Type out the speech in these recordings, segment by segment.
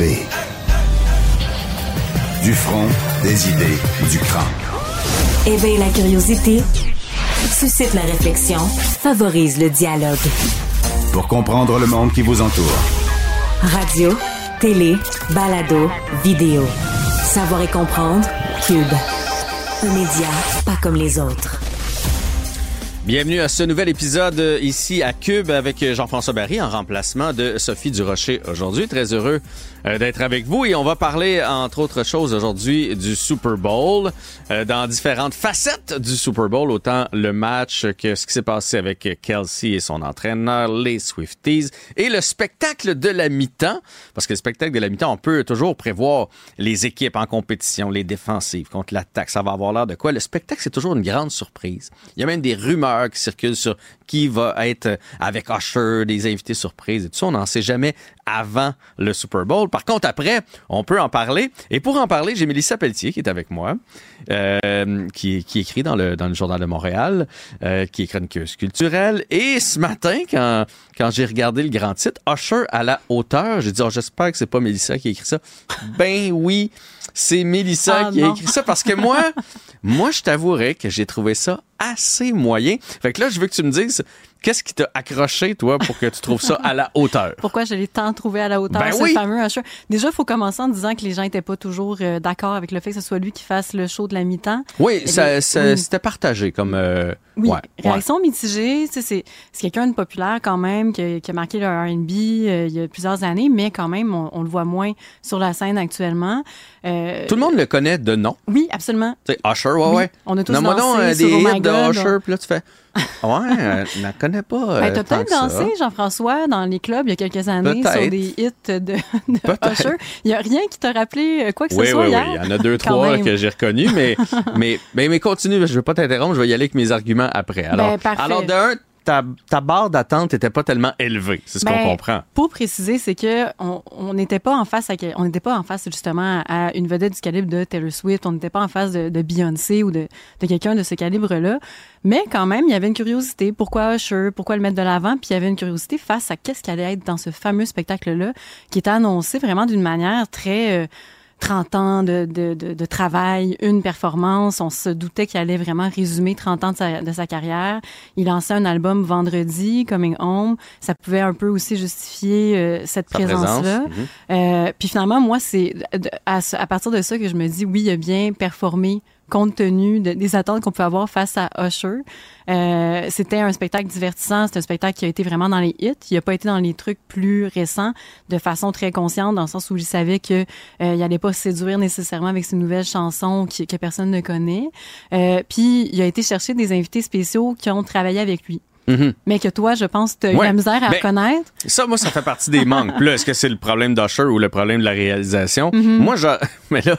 B. Du front, des idées, du crâne. Éveille la curiosité, suscite la réflexion, favorise le dialogue. Pour comprendre le monde qui vous entoure. Radio, télé, balado, vidéo. Savoir et comprendre, Cube. Un média pas comme les autres. Bienvenue à ce nouvel épisode euh, ici à Cube avec Jean-François Barry en remplacement de Sophie Durocher aujourd'hui. Très heureux euh, d'être avec vous et on va parler entre autres choses aujourd'hui du Super Bowl euh, dans différentes facettes du Super Bowl, autant le match que ce qui s'est passé avec Kelsey et son entraîneur, les Swifties et le spectacle de la mi-temps parce que le spectacle de la mi-temps, on peut toujours prévoir les équipes en compétition, les défensives contre l'attaque, ça va avoir l'air de quoi? Le spectacle, c'est toujours une grande surprise. Il y a même des rumeurs qui circulent sur qui va être avec Usher, des invités surprises et tout ça. On n'en sait jamais avant le Super Bowl. Par contre, après, on peut en parler. Et pour en parler, j'ai Mélissa Pelletier qui est avec moi, euh, qui, qui écrit dans le, dans le Journal de Montréal, euh, qui est chroniqueuse culturelle. Et ce matin, quand, quand j'ai regardé le grand titre, Usher à la hauteur, j'ai dit, oh, j'espère que c'est pas Mélissa qui a écrit ça. ben oui, c'est Mélissa Ah, qui a écrit ça parce que moi, moi, je t'avouerais que j'ai trouvé ça assez moyen. Fait que là, je veux que tu me dises, qu'est-ce qui t'a accroché, toi, pour que tu trouves ça à la hauteur? Pourquoi je l'ai tant trouvé à la hauteur, Ben ce oui. fameux Usher? Déjà, il faut commencer en disant que les gens n'étaient pas toujours euh, d'accord avec le fait que ce soit lui qui fasse le show de la mi-temps. Oui, Eh ça, c'était partagé comme... euh, Oui, ouais, ouais. réaction mitigée. tu sais, C'est c'est quelqu'un de populaire quand même, qui, a- qui a marqué le R&B euh, il y a plusieurs années, mais quand même, on, on le voit moins sur la scène actuellement. Euh, Tout le monde le connaît de nom. Oui, absolument. Sais, Usher, ouais, Oui, ouais. on a tous euh, sur des Oh de Usher, puis là, tu fais... Ouais, euh, je la connais pas euh, Ben, T'as peut-être dansé, Jean-François, dans les clubs il y a quelques années sur des hits de, de. Usher. Il n'y a rien qui t'a rappelé euh, quoi que Oui, ce oui, soit oui. hier? Il y en a deux, trois même. que j'ai reconnus, mais, mais, mais, mais continue, je veux pas t'interrompre, je vais y aller avec mes arguments après. Alors, Ben, parfait. alors d'un, ta, ta barre d'attente n'était pas tellement élevée, c'est ce Ben, qu'on comprend. Pour préciser, c'est que on n'était pas en face à on n'était pas en face justement à une vedette du calibre de Taylor Swift, on n'était pas en face de, de Beyoncé ou de, de quelqu'un de ce calibre-là, mais quand même il y avait une curiosité. Pourquoi Usher Pourquoi le mettre de l'avant? Puis il y avait une curiosité face à qu'est-ce qui allait être dans ce fameux spectacle-là, qui était annoncé vraiment d'une manière très euh, 30 ans de, de, de, de travail, une performance. On se doutait qu'il allait vraiment résumer 30 ans de sa, de sa carrière. Il lançait un album vendredi, Coming Home. Ça pouvait un peu aussi justifier euh, cette présence. présence-là. Mhm. Euh, puis finalement, moi, c'est à, à partir de ça que je me dis, oui, il a bien performé compte tenu de- des attentes qu'on peut avoir face à Usher. Euh, c'était un spectacle divertissant, c'est un spectacle qui a été vraiment dans les hits. Il n'a pas été dans les trucs plus récents de façon très consciente, dans le sens où il savait que euh, il allait pas séduire nécessairement avec ses nouvelles chansons que personne ne connaît. Euh, puis il a été chercher des invités spéciaux qui ont travaillé avec lui. Mhm. Mais que toi, je pense, tu as eu la misère à Ben, reconnaître. Ça, moi, ça fait partie des manques. Là, est-ce que c'est le problème d'Usher ou le problème de la réalisation? Mm-hmm. Moi, j'a- mais là,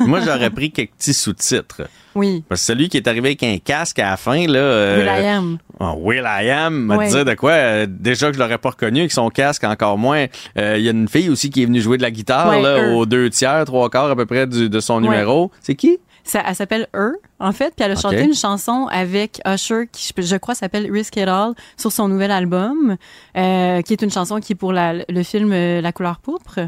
moi, j'aurais pris quelques petits sous-titres. Oui. Parce que celui qui est arrivé avec un casque à la fin, là. euh, Will I am. Oh, Will I Am, m'a dire de quoi? euh, déjà que je l'aurais pas reconnu avec son casque, encore moins. Euh, Il y a une fille aussi qui est venue jouer de la guitare, là, aux deux tiers, trois quarts à peu près du- de son numéro. C'est qui? Ça, elle s'appelle Her, en fait, puis elle a chanté une chanson avec Usher qui, je, je crois, s'appelle Risk It All sur son nouvel album, euh, qui est une chanson qui est pour la- le film euh, La couleur pourpre.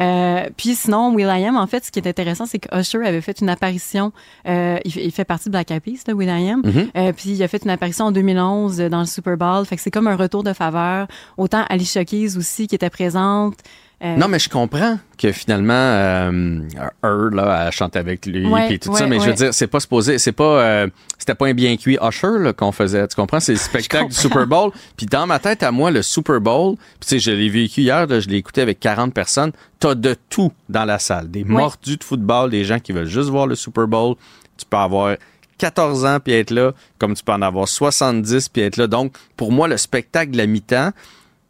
Euh, puis sinon, Will.i.am, en fait, ce qui est intéressant, c'est que Usher avait fait une apparition. euh, il, fait- il fait partie de Black Eyed Peas, là, Will.i.am. Mhm. Euh, puis il a fait une apparition en 2011 euh, dans le Super Bowl. Fait que c'est comme un retour de faveur. Autant Alicia Keys aussi qui était présente. Euh, Non, mais je comprends que finalement, euh, Her, là, elle chante avec lui Ouais, puis tout ouais, ça, mais je veux dire, c'est pas supposé, c'est pas, euh, c'était pas un bien cuit Usher qu'on faisait, tu comprends? C'est le spectacle du Super Bowl. Puis dans ma tête, à moi, le Super Bowl, puis tu sais, je l'ai vécu hier, là, je l'ai écouté avec 40 personnes, t'as de tout dans la salle. Des mordus de football, des gens qui veulent juste voir le Super Bowl. Tu peux avoir 14 ans puis être là, comme tu peux en avoir 70 puis être là. Donc, pour moi, le spectacle de la mi-temps,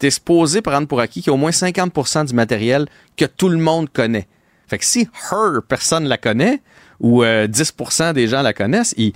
t'es supposé prendre pour acquis qu'il y a au moins 50% du matériel que tout le monde connaît. Fait que si Her, personne la connaît, ou euh, 10% des gens la connaissent, il-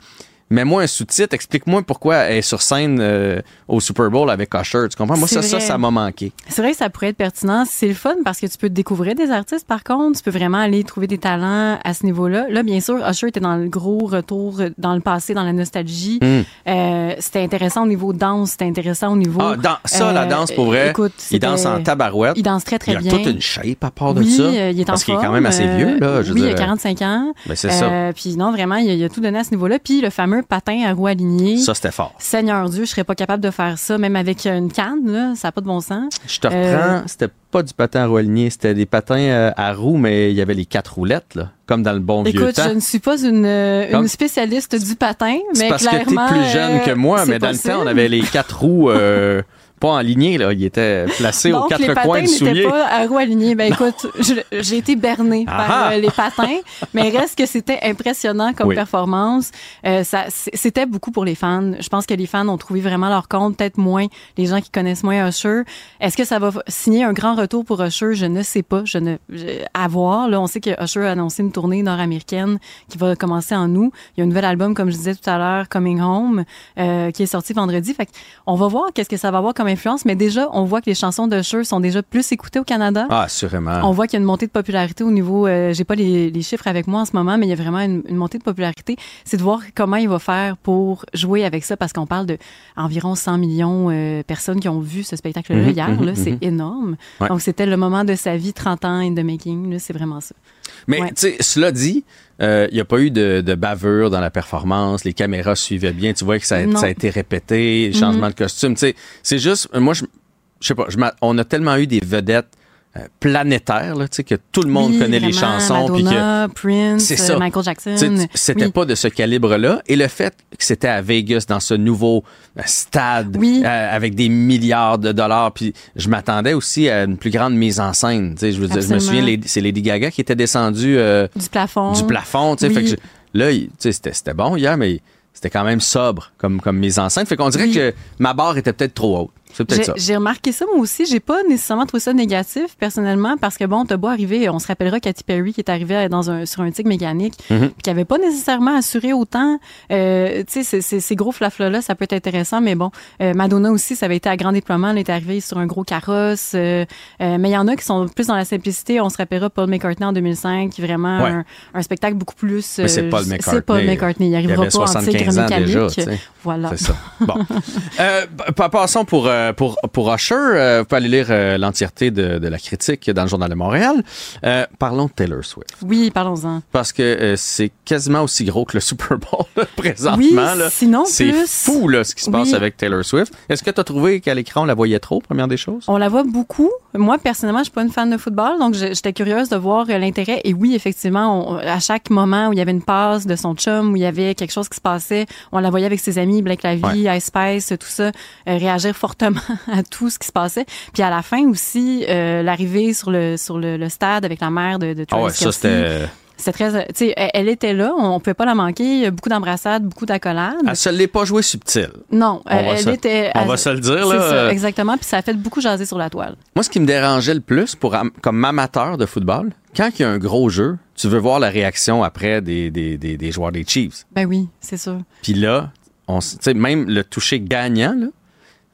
mets-moi un sous-titre, explique-moi pourquoi elle est sur scène euh, au Super Bowl avec Usher. Tu comprends? Moi, ça, ça, m'a manqué. C'est vrai que ça pourrait être pertinent. C'est le fun parce que tu peux découvrir des artistes, par contre. Tu peux vraiment aller trouver des talents à ce niveau-là. Là, bien sûr, Usher était dans le gros retour dans le passé, dans la nostalgie. Euh, c'était intéressant au niveau danse, c'était intéressant au niveau... Ah, dans, ça, la euh, danse, pour vrai, écoute, il danse en tabarouette. Il danse très, très il a bien. toute une shape à part de oui, ça. euh, il est en parce qu'il est quand même assez euh, vieux, là. Je veux oui, il a 45 ans. Ben, c'est ça. Euh, Puis non, vraiment, il a, il a tout donné à ce niveau-là. Puis le fameux patin à roue alignée. Ça, c'était fort. Seigneur Dieu, je serais pas capable de faire ça, même avec une canne, là. Ça n'a pas de bon sens. Je te Euh, reprends, c'était pas du patin à roue alignée, c'était des patins euh, à roues, mais il y avait les quatre roulettes, là, comme dans le bon vieux Écoute, temps. je ne suis pas une, euh, une spécialiste du patin, C'est mais parce que t'es clairement. plus jeune que euh, moi, mais dans le temps, on avait les quatre roues euh, pas en lignée, là. Ils étaient placés aux quatre les patins coins du soulier. pas à roue alignée. Ben écoute, j'ai été bernée Ah par ah! euh, les patins, mais reste que c'était impressionnant comme Oui. performance. Euh, ça, c'était beaucoup pour les fans. Je pense que les fans ont trouvé vraiment leur compte, peut-être moins les gens qui connaissent moins Usher. Est-ce que ça va signer un grand retour pour Usher? Je ne sais pas. Je ne à voir. Là, on sait que Usher a annoncé une tournée nord-américaine qui va commencer en août. Il y a un nouvel album, comme je disais tout à l'heure, Coming Home, euh, qui est sorti vendredi. Fait on va voir qu'est-ce que ça va avoir comme influence, mais déjà, on voit que les chansons de Usher sont déjà plus écoutées au Canada. Ah, assurément. On voit qu'il y a une montée de popularité au niveau. Euh, J'ai pas les, les chiffres avec moi en ce moment, mais il y a vraiment une, une montée de popularité. C'est de voir comment il va faire pour jouer avec ça, parce qu'on parle de environ 100 millions de personnes qui ont vu ce spectacle-là Mhm, hier. là, c'est mhm. énorme. Ouais. Donc c'était le moment de sa vie, 30 ans in the making. C'est vraiment ça. Mais Ouais. tu sais, cela dit, euh, il n'y a pas eu de, de bavure dans la performance. Les caméras suivaient bien. Tu vois que ça a, Non. ça a été répété, changement de costume. Tu sais, c'est juste, moi, je, je sais pas, je on a tellement eu des vedettes euh, planétaires, là, tu sais, que tout le monde Oui, connaît les chansons. puis que, Madonna, Prince, C'est euh, ça. Michael Jackson. Sais, C'était Oui. pas de ce calibre-là. Et le fait que c'était à Vegas, dans ce nouveau euh, stade, Oui. euh, avec des milliards de dollars, puis je m'attendais aussi à une plus grande mise en scène. Tu sais, je, veux dire, je me souviens, c'est Lady Gaga qui était descendue euh, Du plafond. du plafond. Tu sais, Oui. fait que je- là, il- tu sais, c'était c'était bon hier, mais c'était quand même sobre comme, comme mise en scène. Fait qu'on dirait que ma barre était peut-être trop haute. C'est peut-être J'ai- ça. J'ai remarqué ça moi aussi. J'ai pas nécessairement trouvé ça négatif personnellement parce que bon, t'as beau arriver, on se rappellera Katy Perry qui est arrivée dans un sur un tigre mécanique Mm-hmm. puis qui avait pas nécessairement assuré autant. Euh, tu sais, ces- gros flaflas là, ça peut être intéressant, mais bon, euh, Madonna aussi, ça avait été à grand déploiement. Elle est arrivée sur un gros carrosse. euh, mais il y en a qui sont plus dans la simplicité. On se rappellera Paul McCartney en 2005, qui vraiment Ouais. un, un spectacle beaucoup plus. Mais c'est Paul C'est McCartney. Paul McCartney. Il Il arrivera avait pas en tigre 75 ans mécanique. déjà. Voilà. C'est ça. Bon. pa- passons pour, euh, pour, pour Usher. Euh, vous pouvez aller lire euh, l'entièreté de, de la critique dans le Journal de Montréal. Parlons de Taylor Swift. Oui, parlons-en. Parce que c'est quasiment aussi gros que le Super Bowl là, présentement. Oui, là. sinon c'est plus. fou là, ce qui se passe Oui. avec Taylor Swift. Est-ce que tu as trouvé qu'à l'écran, on la voyait trop, première des choses? On la voit beaucoup. Moi, personnellement, je suis pas une fan de football, donc j'étais curieuse de voir l'intérêt. Et oui, effectivement, on- à chaque moment où il y avait une passe de son chum, où il y avait quelque chose qui se passait, on la voyait avec ses amis, Blake Lively, Ice Spice, tout ça, réagir fortement à tout ce qui se passait. Puis à la fin aussi, euh, l'arrivée sur le sur le, le stade avec la mère de, de Ah Travis ouais, ça Kelce. c'était. C'était très, tu sais, elle, était là, on pouvait pas la manquer. Beaucoup d'embrassades, beaucoup d'accolades. Elle se l'est pas joué subtil. Non, On elle, se- était. on elle- va se le dire, c'est là, ça, exactement. Puis ça a fait beaucoup jaser sur la toile. Moi, ce qui me dérangeait le plus pour comme amateur de football, quand il y a un gros jeu, tu veux voir la réaction après des, des, des, des joueurs des Chiefs. Ben oui, c'est sûr. Puis là, on, s- tu sais, même le toucher gagnant, là,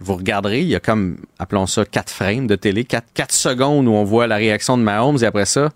vous regarderez, il y a comme, appelons ça, quatre frames de télé, quatre, quatre secondes où on voit la réaction de Mahomes et après ça,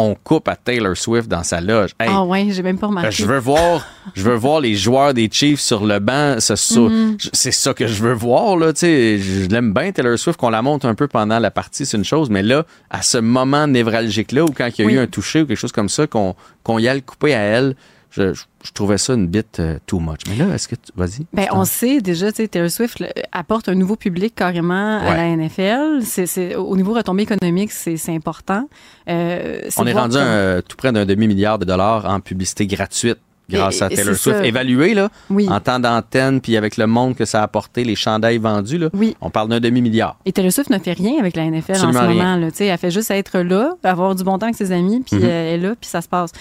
on coupe à Taylor Swift dans sa loge. Hey, Ah ouais, j'ai même pas remarqué. Je veux voir, je veux voir les joueurs des Chiefs sur le banc. je- C'est ça que je veux voir là. Je l'aime bien Taylor Swift qu'on la monte un peu pendant la partie, c'est une chose, mais là, à ce moment névralgique là, où quand il y a Oui. eu un toucher ou quelque chose comme ça, qu'on qu'on y a le coupé à elle, je, je- je trouvais ça une bite euh, too much. Mais là, est-ce que tu, vas-y. Ben, on sait déjà, tu sais, Taylor Swift le- apporte un nouveau public carrément à la NFL. C'est, au niveau retombée économique, c'est, important. Euh, on est rendu un- tout près d'un demi milliard de dollars en publicité gratuite grâce Et- à Taylor Swift. ça. Évalué là, Oui. en temps d'antenne, puis avec le monde que ça a apporté, les chandails vendus là, Oui. on parle d'un demi milliard. Et Taylor Swift ne fait rien avec la NFL Absolument en ce rien. moment. Là, Tu sais, elle fait juste être là, avoir du bon temps avec ses amis, puis Mhm. euh, elle est là, puis ça se passe.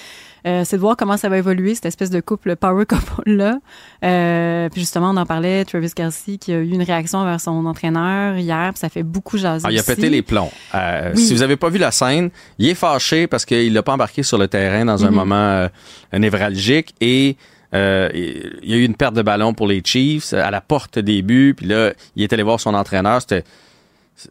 Euh, c'est de voir comment ça va évoluer, cette espèce de couple power couple-là. Euh, puis justement, on en parlait, Travis Kelsey qui a eu une réaction vers son entraîneur hier, puis ça fait beaucoup jaser Ah, il a aussi. pété les plombs. Euh, Oui. Si vous avez pas vu la scène, il est fâché parce qu'il l'a pas embarqué sur le terrain dans un Mhm. moment névralgique et Euh, il y a eu une perte de ballon pour les Chiefs à la porte des buts. Puis là, il est allé voir son entraîneur. C'était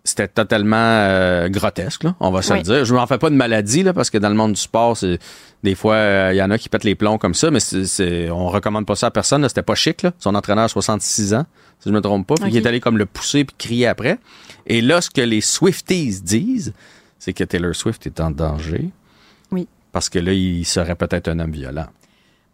c'était totalement euh, grotesque, là, on va se le dire. Je m'en fais pas de maladie, là, parce que dans le monde du sport, c'est des fois, euh, il y en a qui pètent les plombs comme ça, mais c'est, on recommande pas ça à personne. C'était pas chic. Là. Son entraîneur a 66 ans, si je me trompe pas. Puis il est allé comme le pousser puis crier après. Et là, ce que les Swifties disent, c'est que Taylor Swift est en danger. Oui. Parce que là, il serait peut-être un homme violent.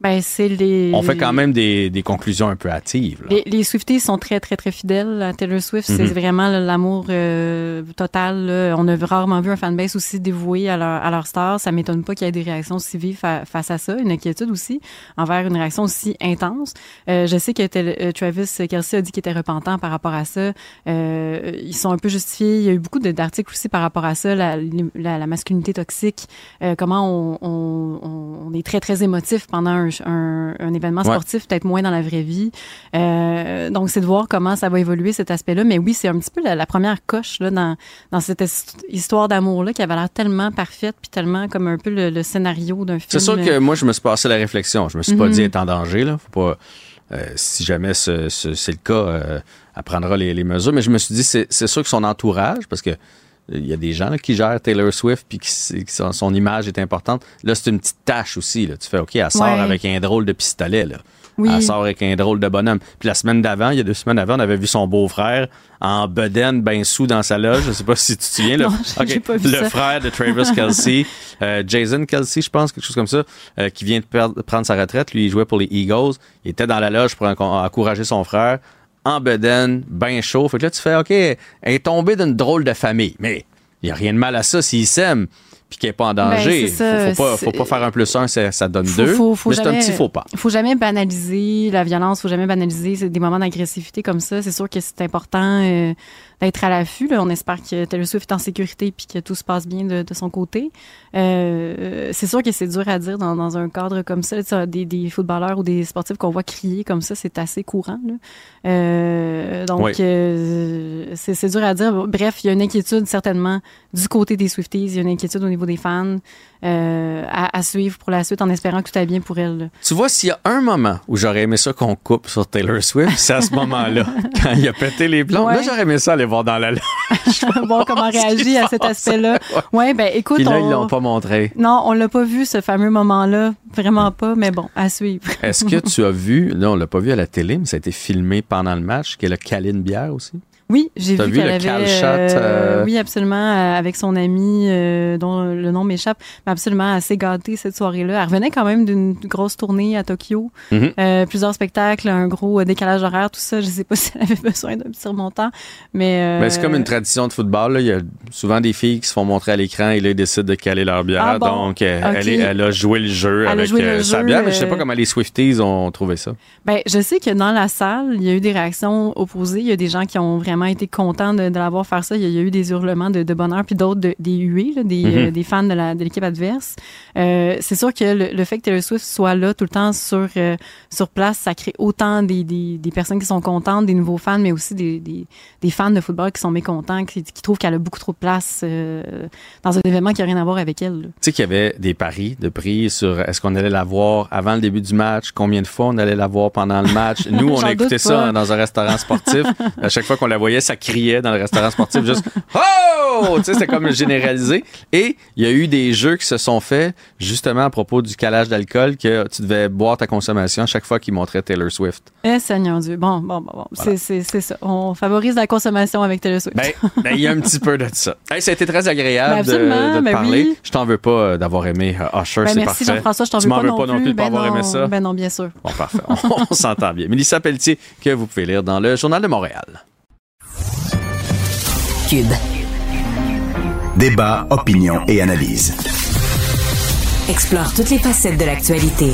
Ben, c'est les. On fait quand même des, des conclusions un peu hâtives. Les, les, Swifties sont très, très, très fidèles à Taylor Swift. C'est mhm. vraiment l'amour euh, total. Là. On a rarement vu un fanbase aussi dévoué à leur, à leur star. Ça m'étonne pas qu'il y ait des réactions aussi vives face à ça. Une inquiétude aussi envers une réaction aussi intense. Euh, je sais que euh, Travis Kelsey a dit qu'il était repentant par rapport à ça. Euh, ils sont un peu justifiés. Il y a eu beaucoup d'articles aussi par rapport à ça, la, la, la masculinité toxique, euh, comment on, on, on, est très, très émotif pendant un un, événement sportif, peut-être moins dans la vraie vie. Euh, donc, c'est de voir comment ça va évoluer cet aspect-là. Mais oui, c'est un petit peu la, première coche là, dans, dans cette histoire d'amour-là qui avait l'air tellement parfaite, puis tellement comme un peu le, scénario d'un film. C'est sûr que moi, je me suis passé la réflexion. Je me suis pas mhm. dit être en danger. Là. Faut pas, euh, si jamais c'est le cas, euh, elle prendra les, les, mesures. Mais je me suis dit, c'est sûr que son entourage, parce que il y a des gens qui gèrent Taylor Swift puis qui, son, image est importante. Là, c'est une petite tâche aussi. Là. Tu fais OK, elle sort avec un drôle de pistolet. Là. Elle sort avec un drôle de bonhomme. Puis la semaine d'avant, il y a deux semaines avant, on avait vu son beau-frère en bedaine, ben sous dans sa loge. Je sais pas si tu te souviens. Là. le frère de Travis Kelsey, euh, Jason Kelsey, je pense, quelque chose comme ça, euh, qui vient de prendre sa retraite. Lui, il jouait pour les Eagles. Il était dans la loge pour encourager son frère en bedaine, bien chaud. Fait que là, tu fais, OK, elle est tombée d'une drôle de famille. Mais il n'y a rien de mal à ça s'il s'aime puis qu'il n'est pas en ben, danger. Il faut, faut, pas, faire un plus un, ça, donne deux. mais c'est un petit faux pas. Il faut jamais banaliser la violence, il faut jamais banaliser des moments d'agressivité comme ça. C'est sûr que c'est important euh, d'être à l'affût. On espère que Taylor Swift est en sécurité puis que tout se passe bien de, son côté. Euh, c'est sûr que c'est dur à dire dans, dans, un cadre comme ça. Des, des, footballeurs ou des sportifs qu'on voit crier comme ça, c'est assez courant. Là. Euh, donc, c'est dur à dire. Bref, il y a une inquiétude certainement du côté des Swifties. Il y a une inquiétude au niveau des fans. Euh, à, à, suivre pour la suite en espérant que tout aille bien pour elle. Tu vois, s'il y a un moment où j'aurais aimé ça qu'on coupe sur Taylor Swift, c'est à ce moment-là, quand il a pété les plombs. Là, j'aurais aimé ça aller voir dans la loge. voir comment réagir à cet aspect-là. Ouais, ben écoute. Puis là, ils l'ont pas montré. Non, on l'a pas vu, ce fameux moment-là. Vraiment pas, mais bon, à suivre. Est-ce que tu as vu, là, on l'a pas vu à la télé, mais ça a été filmé pendant le match, qu'elle a calé une bière aussi? Oui, j'ai vu, qu'elle avait. Euh, euh, oui, absolument, euh, avec son ami dont le nom m'échappe, mais absolument assez gâtée cette soirée-là. Elle revenait quand même d'une grosse tournée à Tokyo, mhm. plusieurs spectacles, un gros décalage horaire, tout ça. Je sais pas si elle avait besoin d'un petit remontant, mais. mais c'est comme une tradition de football. Là. Il y a souvent des filles qui se font montrer à l'écran et là ils décident de caler leur bière. Ah donc elle, elle, a joué le jeu avec sa bière. Mais je sais pas comment les Swifties ont trouvé ça. Ben, je sais que dans la salle, il y a eu des réactions opposées. Il y a des gens qui ont vraiment été content de, de l'avoir faire ça. Il y, a, eu des hurlements de, de bonheur, puis d'autres des huées, des, mm-hmm. euh, des, fans de l'équipe adverse. Euh, c'est sûr que le, fait que Taylor Swift soit là tout le temps sur, euh, sur place, ça crée autant des, des, des, personnes qui sont contentes, des nouveaux fans, mais aussi des, fans de football qui sont mécontents, qui, qui trouvent qu'elle a beaucoup trop de place dans un événement qui n'a rien à voir avec elle. Tu sais qu'il y avait des paris de prix sur est-ce qu'on allait la voir avant le début du match, combien de fois on allait la voir pendant le match? Nous, on a écouté ça dans un restaurant sportif. À chaque fois qu'on la voyait, ça criait dans le restaurant sportif juste Oh! Tu sais, c'est comme généralisé. Et il y a eu des jeux qui se sont faits justement à propos du calage d'alcool que tu devais boire ta consommation à chaque fois qu'ils montraient Taylor Swift. Eh, Seigneur Dieu. Bon, bon, bon, bon. C'est ça. On favorise la consommation avec Taylor Swift. Ben, ben, il y a un petit peu de ça. Hey, ça a été très agréable ben, de, de ben parler. Oui. Je t'en veux pas euh, d'avoir aimé uh, Usher, c'est parfait. Merci Jean-François, je t'en veux, pas, non, pas non plus de ben pas avoir aimé ça? Ben non, bien sûr. Bon, parfait. On, on s'entend bien. Mélissa Pelletier, que vous pouvez lire dans le Journal de Montréal. Débat, opinion et analyse. Explore toutes les facettes de l'actualité.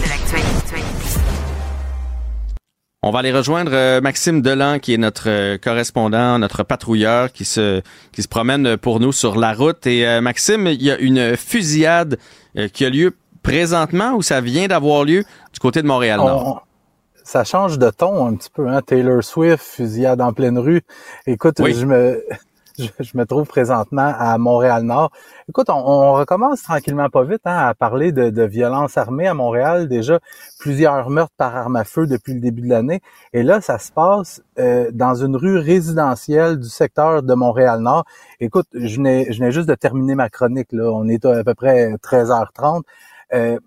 On va aller rejoindre euh, Maxime Delan, qui est notre euh, correspondant, notre patrouilleur, qui se, qui se promène pour nous sur la route. Et euh, Maxime, il y a une fusillade qui a lieu présentement ou ça vient d'avoir lieu du côté de Montréal-Nord? Ça change de ton un petit peu, hein? Taylor Swift, fusillade en pleine rue. Écoute, je me je, me trouve présentement à Montréal-Nord. Écoute, on, recommence tranquillement pas vite hein, à parler de, de violence armée à Montréal. Déjà, plusieurs meurtres par arme à feu depuis le début de l'année. Et là, ça se passe euh, dans une rue résidentielle du secteur de Montréal-Nord. Écoute, je je juste de terminer ma chronique. Là. On est à peu près 13h30. Euh,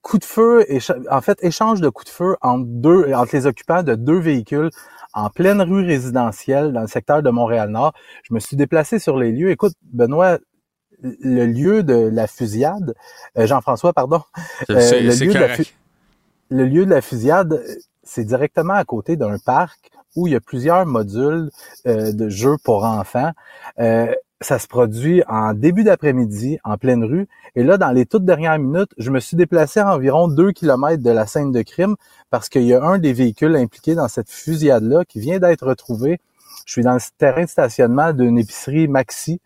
coup de feu, en fait, échange de coups de feu entre deux, entre les occupants de deux véhicules en pleine rue résidentielle dans le secteur de Montréal-Nord. Je me suis déplacé sur les lieux. Écoute, Benoît, le lieu de la fusillade, euh, Jean-François, pardon, euh, le, lieu de la le lieu de la fusillade, c'est directement à côté d'un parc où il y a plusieurs modules euh, de jeux pour enfants ça se produit en début d'après-midi, en pleine rue. Et là, dans les toutes dernières minutes, je me suis déplacé à environ deux kilomètres de la scène de crime parce qu'il y a un des véhicules impliqués dans cette fusillade-là qui vient d'être retrouvé. Je suis dans le terrain de stationnement d'une épicerie Maxi.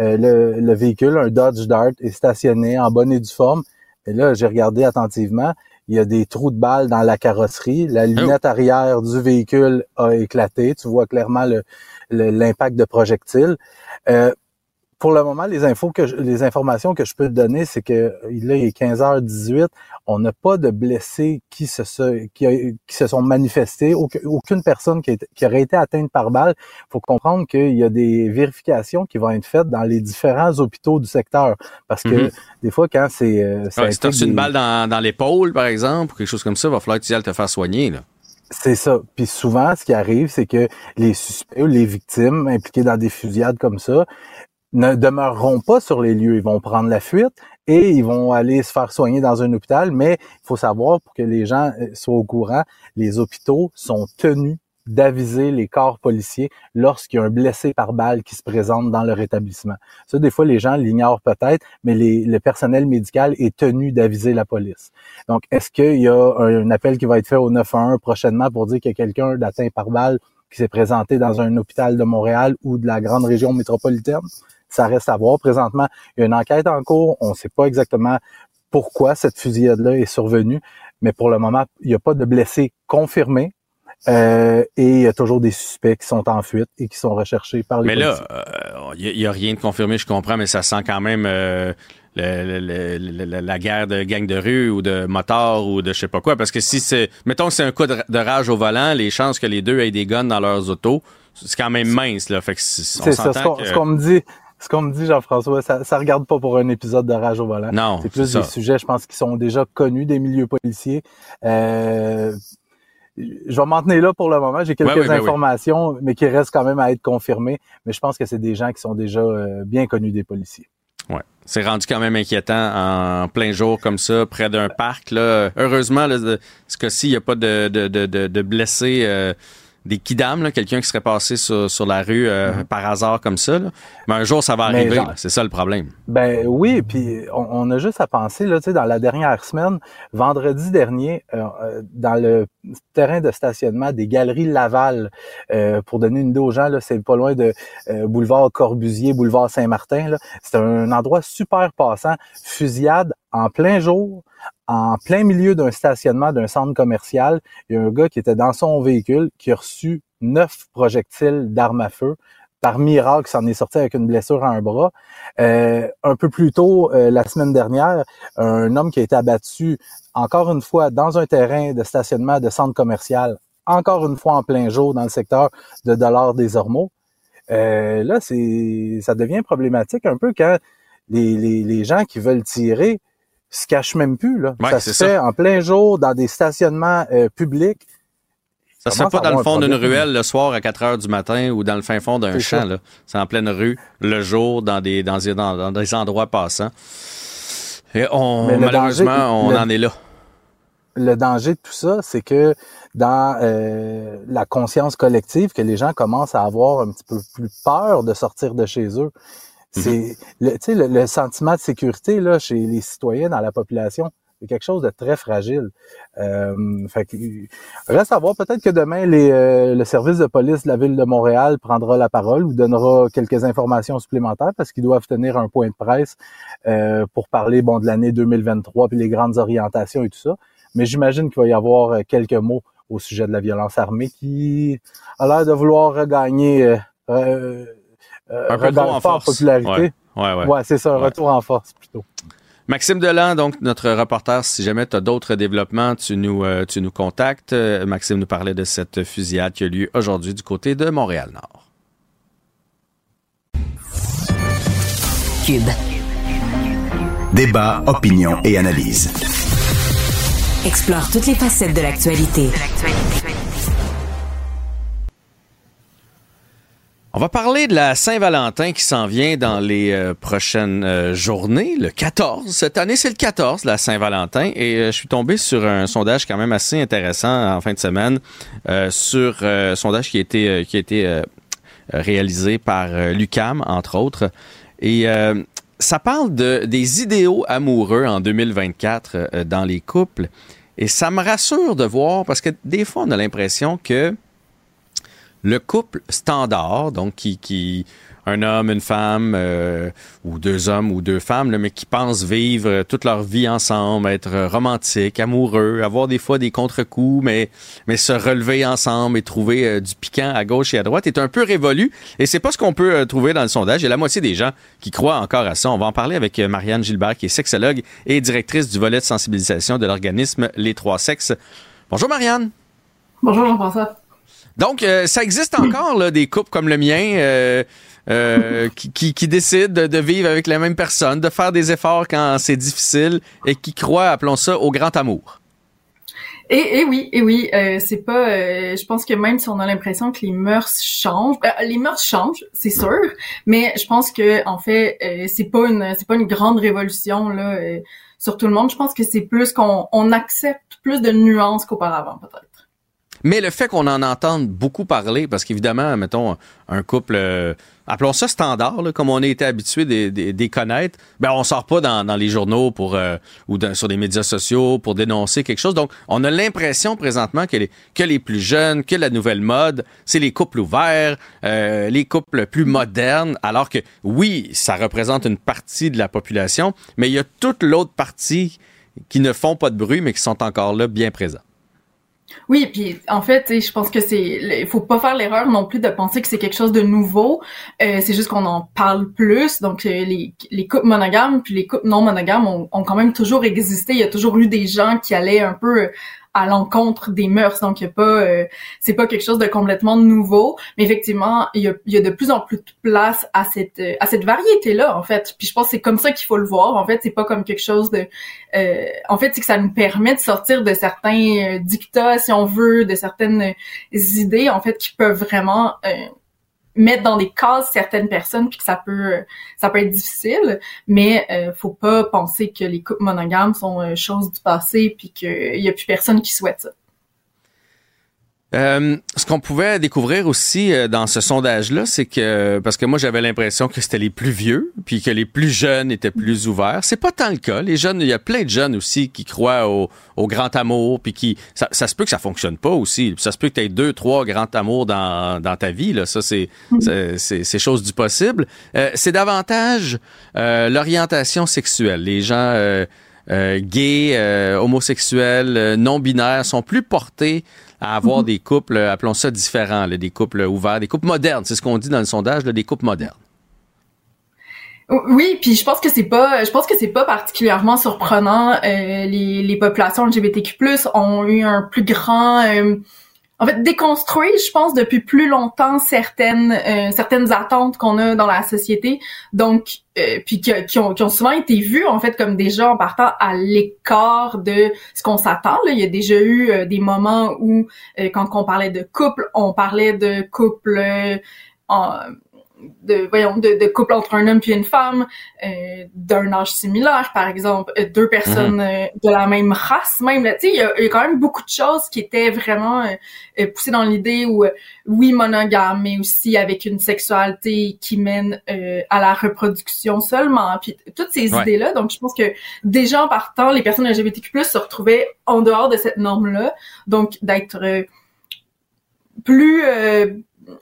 Euh, le, véhicule, un Dodge Dart, est stationné en bonne et due forme. Et là, j'ai regardé attentivement. Il y a des trous de balles dans la carrosserie. La oh. lunette arrière du véhicule a éclaté. Tu vois clairement l'impact de projectiles. Euh, pour le moment, les infos que les informations que je peux te donner, c'est que là, il est 15h18. On n'a pas de blessés qui se, qui, se sont manifestés, aucune personne qui, qui aurait été atteinte par balle. Il faut comprendre qu'il y a des vérifications qui vont être faites dans les différents hôpitaux du secteur. Parce que mm-hmm. des fois, quand c'est. Euh, si tu as une balle dans, dans l'épaule, par exemple, ou quelque chose comme ça, il va falloir que tu ailles te faire soigner. Là. C'est ça. Puis souvent, ce qui arrive, c'est que les suspects les victimes impliquées dans des fusillades comme ça ne demeureront pas sur les lieux. Ils vont prendre la fuite et ils vont aller se faire soigner dans un hôpital. Mais il faut savoir, pour que les gens euh, soient au courant, les hôpitaux sont tenus d'aviser les corps policiers lorsqu'il y a un blessé par balle qui se présente dans leur établissement. Ça, des fois, les gens l'ignorent peut-être, mais le personnel médical est tenu d'aviser la police. Donc, est-ce qu'il y a un, appel qui va être fait au 911 prochainement pour dire qu'il y a quelqu'un d'atteint par balle qui s'est présenté dans un hôpital de Montréal ou de la grande région métropolitaine? Ça reste à voir. Présentement, il y a une enquête en cours. On ne sait pas exactement pourquoi cette fusillade-là est survenue, mais pour le moment, il n'y a pas de blessés confirmés. Euh, et il y a toujours des suspects qui sont en fuite et qui sont recherchés par les Mais là, il euh, n'y a, rien de confirmé, je comprends, mais ça sent quand même euh, la guerre de gang de rue ou de motards ou de je sais pas quoi. Parce que si c'est, mettons que c'est un coup de, rage au volant, les chances que les deux aient des guns dans leurs autos, c'est quand même mince. Là. Fait que c'est ça, ce qu'on me dit ce qu'on me dit, Jean-François, ça, ça regarde pas pour un épisode de Rage au volant. Non. C'est plus des sujets, je pense, qui sont déjà connus des milieux policiers. Euh, je vais m'en tenir là pour le moment. J'ai quelques ben informations, mais qui restent quand même à être confirmées. Mais je pense que c'est des gens qui sont déjà euh, bien connus des policiers. Ouais. C'est rendu quand même inquiétant en plein jour comme ça, près d'un parc. Là. Heureusement, là, ce cas-ci, il n'y a pas de, de, de, de blessés. Euh, des kidams, quelqu'un qui serait passé sur, sur la rue euh, mhm. par hasard comme ça. Mais un jour, ça va arriver. C'est ça le problème. Ben oui, puis on, a juste à penser, là, dans la dernière semaine, vendredi dernier, euh, euh, dans le terrain de stationnement des Galeries Laval, pour donner une idée aux gens, c'est pas loin de boulevard Corbusier, boulevard Saint-Martin. C'est un endroit super passant. Fusillade en plein jour, en plein milieu d'un stationnement d'un centre commercial, il y a un gars qui était dans son véhicule qui a reçu neuf projectiles d'armes à feu. Par miracle, s'en est sorti avec une blessure à un bras. Euh, un peu plus tôt, euh, la semaine dernière, un homme qui a été abattu, encore une fois, dans un terrain de stationnement de centre commercial, encore une fois en plein jour dans le secteur de Dollars des Ormeaux. Euh, là, c'est, ça devient problématique un peu quand les, les, les gens qui veulent tirer se cache même plus. Là. ça se fait en plein jour dans des stationnements euh, publics. Ça se fait pas dans le fond d'une ruelle le soir à 4 heures du matin ou dans le fin fond d'un champ. C'est en pleine rue, le jour, dans des, dans, dans, des endroits passants. Et on, malheureusement, on en est là. Le danger de tout ça, c'est que dans euh, la conscience collective, que les gens commencent à avoir un petit peu plus peur de sortir de chez eux. C'est mhm. le, le, sentiment de sécurité là chez les citoyens dans la population. C'est quelque chose de très fragile. Euh, fait que, reste à voir. Peut-être que demain, les, euh, le service de police de la ville de Montréal prendra la parole ou donnera quelques informations supplémentaires parce qu'ils doivent tenir un point de presse euh, pour parler bon de l'année 2023 puis les grandes orientations et tout ça. Mais j'imagine qu'il va y avoir quelques mots au sujet de la violence armée qui a l'air de vouloir regagner euh, un peu trop en force. popularité. Ouais, ouais. Ouais, c'est ça, un retour en force plutôt. Maxime Delan, donc notre reporter, si jamais tu as d'autres développements, tu nous, euh, tu nous contactes. Maxime nous parlait de cette fusillade qui a lieu aujourd'hui du côté de Montréal-Nord. Cube. Débat, opinion et analyse. Explore toutes les facettes de l'actualité. On va parler de la Saint-Valentin qui s'en vient dans les euh, prochaines euh, journées, le 14. Cette année, c'est le 14, la Saint-Valentin, et euh, je suis tombé sur un sondage quand même assez intéressant en fin de semaine sur un sondage qui a été, qui a réalisé par l'UCAM, entre autres. Et ça parle de, des idéaux amoureux en 2024 dans les couples. Et ça me rassure de voir, parce que des fois, on a l'impression que le couple standard, donc qui, un homme, une femme, euh, ou deux hommes ou deux femmes, mais qui pensent vivre toute leur vie ensemble, être romantiques, amoureux, avoir des fois des contre-coups, mais, mais se relever ensemble et trouver euh, du piquant à gauche et à droite est un peu révolu. Et c'est pas ce qu'on peut euh, trouver dans le sondage. Il y a la moitié des gens qui croient encore à ça. On va en parler avec Marianne Gilbert, qui est sexologue et directrice du volet de sensibilisation de l'organisme Les Trois Sexes. Bonjour Marianne. Bonjour Jean-François. Donc, euh, ça existe encore là, des couples comme le mien euh, euh, qui, qui, décident de vivre avec la même personne, de faire des efforts quand c'est difficile et qui croient, appelons ça, au grand amour. Et, et oui, et oui, c'est pas. je pense que même si on a l'impression que les mœurs changent, les mœurs changent, c'est sûr, mais je pense que en fait, c'est pas une, c'est pas une grande révolution là sur tout le monde. Je pense que c'est plus qu'on on accepte plus de nuances qu'auparavant, peut-être. Mais le fait qu'on en entende beaucoup parler, parce qu'évidemment, mettons, un couple, euh, appelons ça standard, comme on a été habitué des connaître, ben on sort pas dans, les journaux pour euh, ou sur les médias sociaux pour dénoncer quelque chose. Donc, on a l'impression présentement que les, que les plus jeunes, que la nouvelle mode, c'est les couples ouverts, euh, les couples plus modernes, alors que oui, ça représente une partie de la population, mais il y a toute l'autre partie qui ne font pas de bruit, mais qui sont encore là bien présents. Oui, puis en fait, je pense que c'est, il faut pas faire l'erreur non plus de penser que c'est quelque chose de nouveau. Euh, c'est juste qu'on en parle plus. Donc euh, les, les monogames puis les couples non monogames ont, quand même toujours existé. Il y a toujours eu des gens qui allaient un peu à l'encontre des mœurs. Donc, il a pas, euh, c'est pas quelque chose de complètement nouveau, mais effectivement, il y a, y a de plus en plus de place à cette, à cette variété-là, en fait. Puis je pense que c'est comme ça qu'il faut le voir. En fait, c'est pas comme quelque chose de, euh, en fait, c'est que ça nous permet de sortir de certains euh, dictats, si on veut, de certaines idées, en fait, qui peuvent vraiment mettre dans des cases certaines personnes puis que ça peut ça peut être difficile mais euh, faut pas penser que les couples monogames sont euh, du passé puis qu'il y a plus personne qui souhaite ça. Euh, ce qu'on pouvait découvrir aussi euh, dans ce sondage-là, c'est que parce que moi j'avais l'impression que c'était les plus vieux, puis que les plus jeunes étaient plus ouverts. C'est pas tant le cas. Les jeunes, il y a plein de jeunes aussi qui croient au, grand amour, puis qui ça, ça, se peut que ça fonctionne pas aussi. Ça se peut que tu aies deux, trois grands amours dans, dans ta vie. Là, ça c'est c'est c'est chose du possible. Euh, c'est davantage l'orientation sexuelle. Les gens gays, homosexuels, non binaires sont plus portés à avoir des couples, euh, appelons ça différents, des couples ouverts, des couples modernes. C'est ce qu'on dit dans le sondage, des couples modernes. Oui, puis je pense que c'est pas, je pense que c'est pas particulièrement surprenant. Euh, les, les populations LGBTQ+ ont eu un plus grand euh, en fait déconstruit, je pense, depuis plus longtemps certaines euh, certaines attentes qu'on a dans la société, donc euh, puis qui, ont, qui ont souvent été vues en fait comme déjà en partant à l'écart de ce qu'on s'attend. Il y a déjà eu euh, des moments où quand on parlait de couple, on parlait de couple en de voyons de, de, couple entre un homme puis une femme euh, d'un âge similaire par exemple euh, deux personnes mhm. euh, de la même race même tu sais il y, a, quand même beaucoup de choses qui étaient vraiment euh, poussées dans l'idée où oui monogame mais aussi avec une sexualité qui mène à la reproduction seulement. Puis toutes ces idées là donc je pense que déjà en partant les personnes LGBTQ+ se retrouvaient en dehors de cette norme là donc d'être plus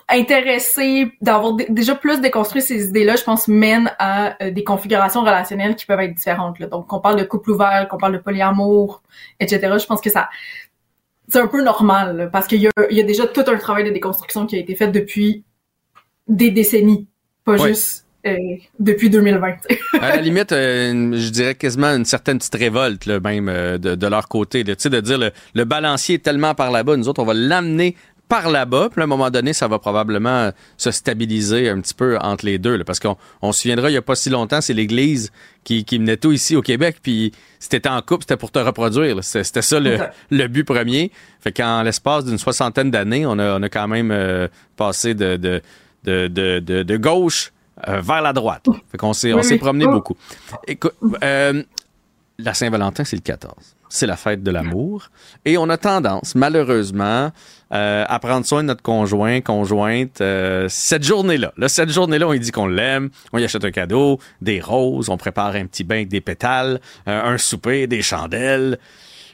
intéressé d'avoir déjà plus déconstruit ces idées-là, je pense, mène à euh, des configurations relationnelles qui peuvent être différentes. Là. Donc, qu'on parle de couple ouvert, qu'on parle de polyamour, etc. Je pense que ça, c'est un peu normal parce qu'il y a, il y a déjà tout un travail de déconstruction qui a été fait depuis des décennies, pas juste euh, depuis 2020. à la limite, euh, je dirais quasiment une certaine petite révolte là, même euh, de, de, leur côté. Tu sais, de dire le, le, balancier est tellement par là-bas, nous autres, on va l'amener par là-bas. Puis à un moment donné, ça va probablement se stabiliser un petit peu entre les deux. Là, parce qu'on on se souviendra, il n'y a pas si longtemps, c'est l'Église qui, qui menait tout ici au Québec. Puis si t'étais en couple, c'était pour te reproduire. C'était ça le, le, but premier. Fait qu'en l'espace d'une soixantaine d'années, on a, on a quand même euh, passé de, de, de, de, de gauche euh, vers la droite. Fait qu'on s'est, on s'est promené beaucoup. Écoute, euh, la Saint-Valentin, c'est le 14. C'est la fête de l'amour. Et on a tendance, malheureusement, euh, à prendre soin de notre conjoint, conjointe, euh, cette journée-là. Là, cette journée-là, on lui dit qu'on l'aime, on lui achète un cadeau, des roses, on prépare un petit bain avec des pétales, euh, un souper, des chandelles.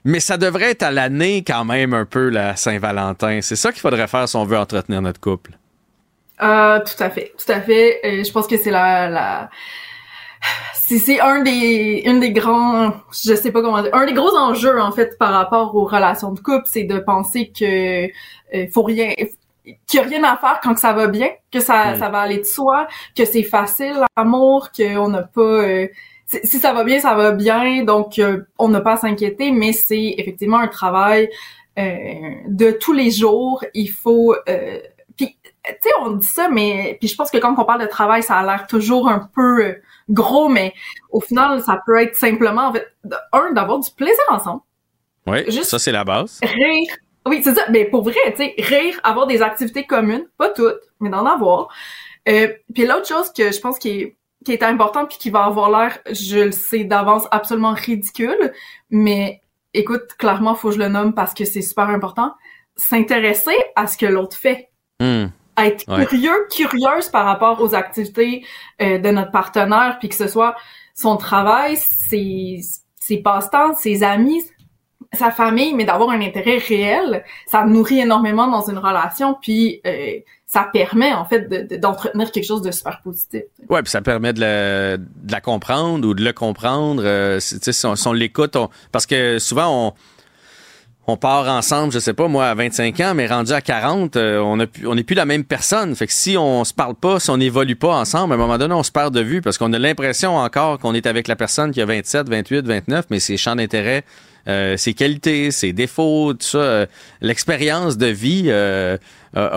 Mais ça devrait être à l'année quand même un peu la Saint-Valentin. C'est ça qu'il faudrait faire si on veut entretenir notre couple. Euh, tout à fait, je pense que c'est la c'est un des une des grands je sais pas comment dire un des gros enjeux en fait par rapport aux relations de couple c'est de penser que euh, faut rien qu'il y a rien à faire quand que ça va bien que ça ça va aller de soi que c'est facile l'amour qu'on n'a pas euh, si ça va bien ça va bien donc euh, on n'a pas à s'inquiéter mais c'est effectivement un travail de tous les jours il faut puis tu sais on dit ça mais puis je pense que quand on parle de travail ça a l'air toujours un peu gros, mais au final, ça peut être simplement, en fait, un, d'avoir du plaisir ensemble. Oui, Juste ça, c'est la base. Rire. Oui, c'est ça. Mais pour vrai, tu sais, rire, avoir des activités communes, pas toutes, mais d'en avoir. Euh, puis l'autre chose que je pense qui est qui est important puis qui va avoir l'air, je le sais d'avance, absolument ridicule, mais écoute, clairement, faut que je le nomme parce que c'est super important. S'intéresser à ce que l'autre fait. Être curieux, curieuse par rapport aux activités euh, de notre partenaire, puis que ce soit son travail, ses, ses passe-temps, ses amis, sa famille, mais d'avoir un intérêt réel, ça nourrit énormément dans une relation, puis euh, ça permet en fait d'entretenir quelque chose de super positif. Ouais, puis ça permet de la, de la comprendre ou de le comprendre. Euh, si, si on, l'écoute, parce que souvent on on part ensemble, je sais pas, moi, à 25 ans, mais rendu à 40, euh, on a on n'est plus la même personne. Fait que si on se parle pas, si on n'évolue pas ensemble, à un moment donné, on se perd de vue parce qu'on a l'impression encore qu'on est avec la personne qui a 27, 28, 29, mais ses champs d'intérêt, euh, ses qualités, ses défauts, tout ça, euh, l'expérience de vie a,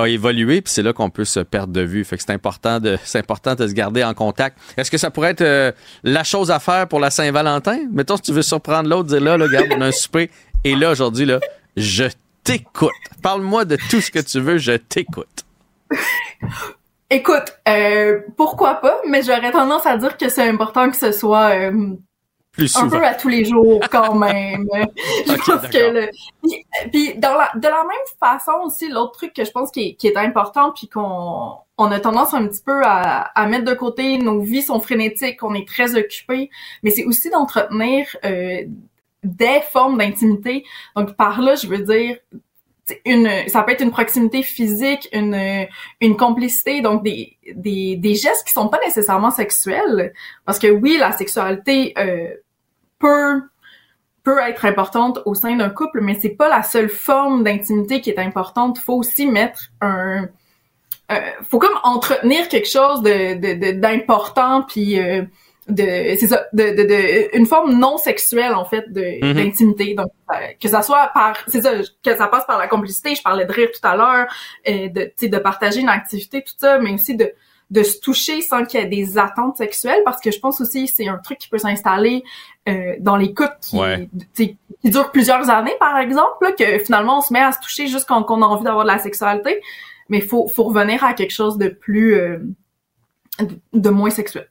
évolué, puis c'est là qu'on peut se perdre de vue. Fait que c'est important de c'est important de se garder en contact. Est-ce que ça pourrait être la chose à faire pour la Saint-Valentin? Mettons si tu veux surprendre l'autre, dire là, là, regarde, on a un souper, et là, aujourd'hui, là, je t'écoute. Parle-moi de tout ce que tu veux, je t'écoute. Écoute, euh, pourquoi pas, mais j'aurais tendance à dire que c'est important que ce soit euh, Plus un peu à tous les jours quand même. je pense que le... puis, dans la, de la même façon aussi, l'autre truc que je pense qui est, qui est important puis qu'on on a tendance un petit peu à, à, mettre de côté, nos vies sont frénétiques, on est très occupés, mais c'est aussi d'entretenir euh, des formes d'intimité. Donc par là, je veux dire une ça peut être une proximité physique, une une complicité, donc des des des gestes qui sont pas nécessairement sexuels parce que oui, la sexualité euh, peut peut être importante au sein d'un couple, mais c'est pas la seule forme d'intimité qui est importante. Faut aussi mettre un euh, faut comme entretenir quelque chose de d'important puis euh, de c'est ça de, de, de, une forme non sexuelle en fait de mhm. d'intimité. Donc euh, que ça soit par c'est ça que ça passe par la complicité je parlais de rire tout à l'heure euh, de tu de partager une activité tout ça mais aussi de de se toucher sans qu'il y ait des attentes sexuelles parce que je pense aussi c'est un truc qui peut s'installer euh, dans les couples qui qui durent plusieurs années par exemple que finalement on se met à se toucher juste quand on a envie d'avoir de la sexualité. Mais faut faut revenir à quelque chose de plus euh, de moins sexuel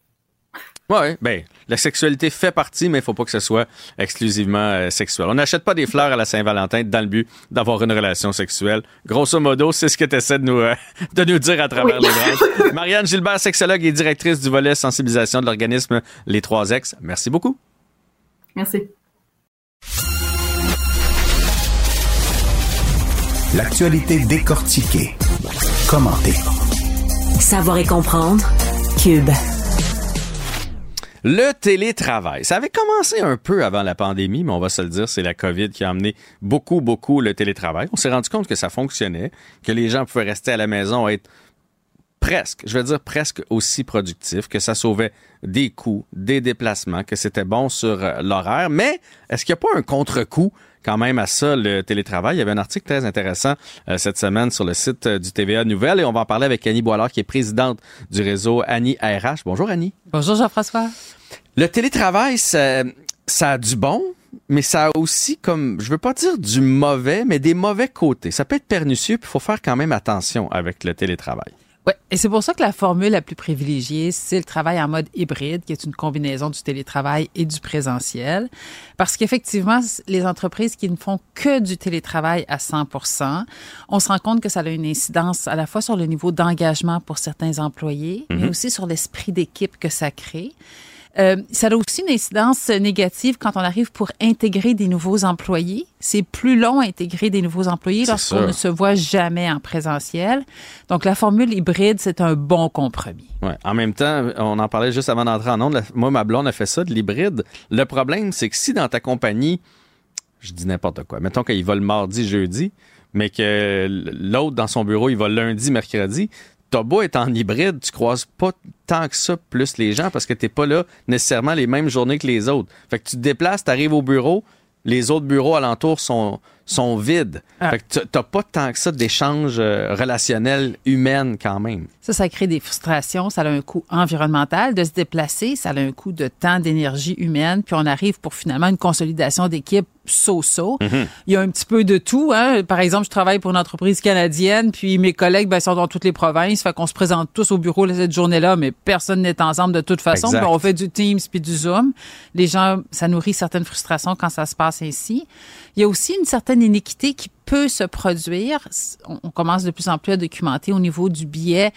oui, ben, la sexualité fait partie, mais il faut pas que ce soit exclusivement euh, sexuel. On n'achète pas des fleurs à la Saint-Valentin dans le but d'avoir une relation sexuelle. Grosso modo, c'est ce que tu essaies de nous, euh, de nous dire à travers les branches. Marianne Gilbert, sexologue et directrice du volet sensibilisation de l'organisme Les Trois Ex. Merci beaucoup. Merci. L'actualité décortiquée. Commentée. Savoir et comprendre. Cube. Le télétravail, ça avait commencé un peu avant la pandémie, mais on va se le dire, c'est la COVID qui a amené beaucoup, beaucoup le télétravail. On s'est rendu compte que ça fonctionnait, que les gens pouvaient rester à la maison, être presque, je vais dire presque aussi productif, que ça sauvait des coûts, des déplacements, que c'était bon sur euh, l'horaire. Mais est-ce qu'il n'y a pas un contre-coup quand même à ça, le télétravail? Il y avait un article très intéressant euh, cette semaine sur le site euh, du TVA Nouvelle et on va en parler avec Annie Boilard, qui est présidente du réseau Annie RH. Bonjour Annie. Bonjour Jean-François. Le télétravail, ça, ça a du bon, mais ça a aussi comme, je veux pas dire du mauvais, mais des mauvais côtés. Ça peut être pernicieux, puis il faut faire quand même attention avec le télétravail. Ouais, et c'est pour ça que la formule la plus privilégiée, c'est le travail en mode hybride, qui est une combinaison du télétravail et du présentiel. Parce qu'effectivement, les entreprises qui ne font que du télétravail à 100 on se rend compte que ça a une incidence à la fois sur le niveau d'engagement pour certains employés, mais aussi sur l'esprit d'équipe que ça crée. Euh, ça a aussi une incidence négative quand on arrive pour intégrer des nouveaux employés. C'est plus long à intégrer des nouveaux employés lorsqu'on ne se voit jamais en présentiel. Donc, la formule hybride, c'est un bon compromis. Ouais. En même temps, on en parlait juste avant d'entrer en ondes. Moi, ma blonde a fait ça, de l'hybride. Le problème, c'est que si dans ta compagnie, je dis n'importe quoi, mettons qu'il va le mardi, jeudi, mais que l'autre dans son bureau, il va lundi, mercredi, t'as beau être en hybride, tu croises pas tant que ça plus les gens parce que t'es pas là nécessairement les mêmes journées que les autres. Fait que tu te déplaces, tu arrives au bureau, les autres bureaux alentour sont, sont vides. Ah. Fait que t'as pas tant que ça d'échanges euh, relationnels humains quand même. Ça, ça crée des frustrations. Ça a un coût environnemental de se déplacer. Ça a un coût de temps, d'énergie humaine. Puis on arrive pour finalement une consolidation d'équipe so-so. Il y a un petit peu de tout. Hein. Par exemple, je travaille pour une entreprise canadienne, puis mes collègues ben, sont dans toutes les provinces. Fait qu'on se présente tous au bureau cette journée-là, mais personne n'est ensemble de toute façon. Puis on fait du Teams puis du Zoom. Les gens, ça nourrit certaines frustrations quand ça se passe ainsi. Il y a aussi une certaine inéquité qui peut se produire. On commence de plus en plus à documenter au niveau du billet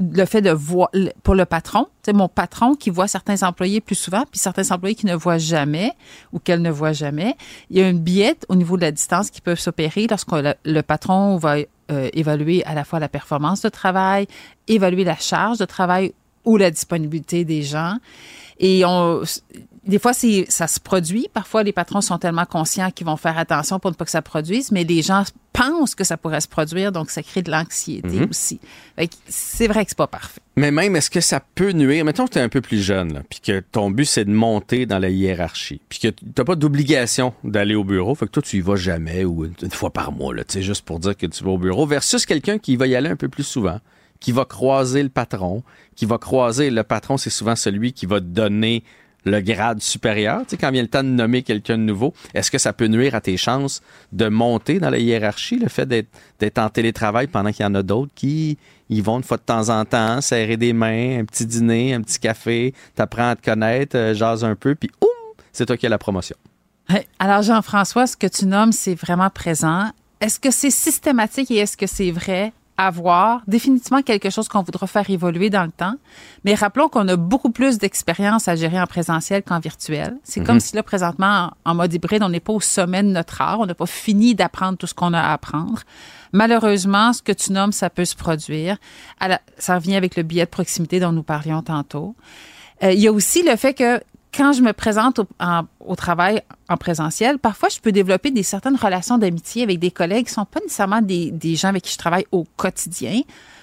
le fait de voir pour le patron, c'est mon patron qui voit certains employés plus souvent, puis certains employés qui ne voient jamais ou qu'elle ne voit jamais. Il y a un biais au niveau de la distance qui peut s'opérer lorsque le patron va euh, évaluer à la fois la performance de travail, évaluer la charge de travail ou la disponibilité des gens. Et on, des fois, c'est, ça se produit. Parfois, les patrons sont tellement conscients qu'ils vont faire attention pour ne pas que ça produise, mais les gens pensent que ça pourrait se produire, donc ça crée de l'anxiété aussi. Fait que c'est vrai que c'est pas parfait. Mais même, est-ce que ça peut nuire? Mettons que tu es un peu plus jeune, puis que ton but, c'est de monter dans la hiérarchie, puis que tu pas d'obligation d'aller au bureau, fait que toi, tu y vas jamais ou une, une fois par mois, là, tu sais, juste pour dire que tu vas au bureau, versus quelqu'un qui va y aller un peu plus souvent, qui va croiser le patron, qui va croiser le patron, c'est souvent celui qui va te donner le grade supérieur, tu sais, quand vient le temps de nommer quelqu'un de nouveau, est-ce que ça peut nuire à tes chances de monter dans la hiérarchie, le fait d'être, en télétravail pendant qu'il y en a d'autres qui ils vont une fois de temps en temps serrer des mains, un petit dîner, un petit café, t'apprends à te connaître, euh, jase un peu, puis oum, c'est toi qui as la promotion. Alors, Jean-François, ce que tu nommes, c'est vraiment présent. Est-ce que c'est systématique et est-ce que c'est vrai? À voir. Définitivement quelque chose qu'on voudra faire évoluer dans le temps. Mais rappelons qu'on a beaucoup plus d'expérience à gérer en présentiel qu'en virtuel. C'est comme si là, présentement, en, en mode hybride, on n'est pas au sommet de notre art. On n'a pas fini d'apprendre tout ce qu'on a à apprendre. Malheureusement, ce que tu nommes, ça peut se produire. À la- ça revient avec le billet de proximité dont nous parlions tantôt. Euh, il y a aussi le fait que quand je me présente au, en- au travail en présentiel, parfois je peux développer des certaines relations d'amitié avec des collègues qui sont pas nécessairement des, des gens avec qui je travaille au quotidien.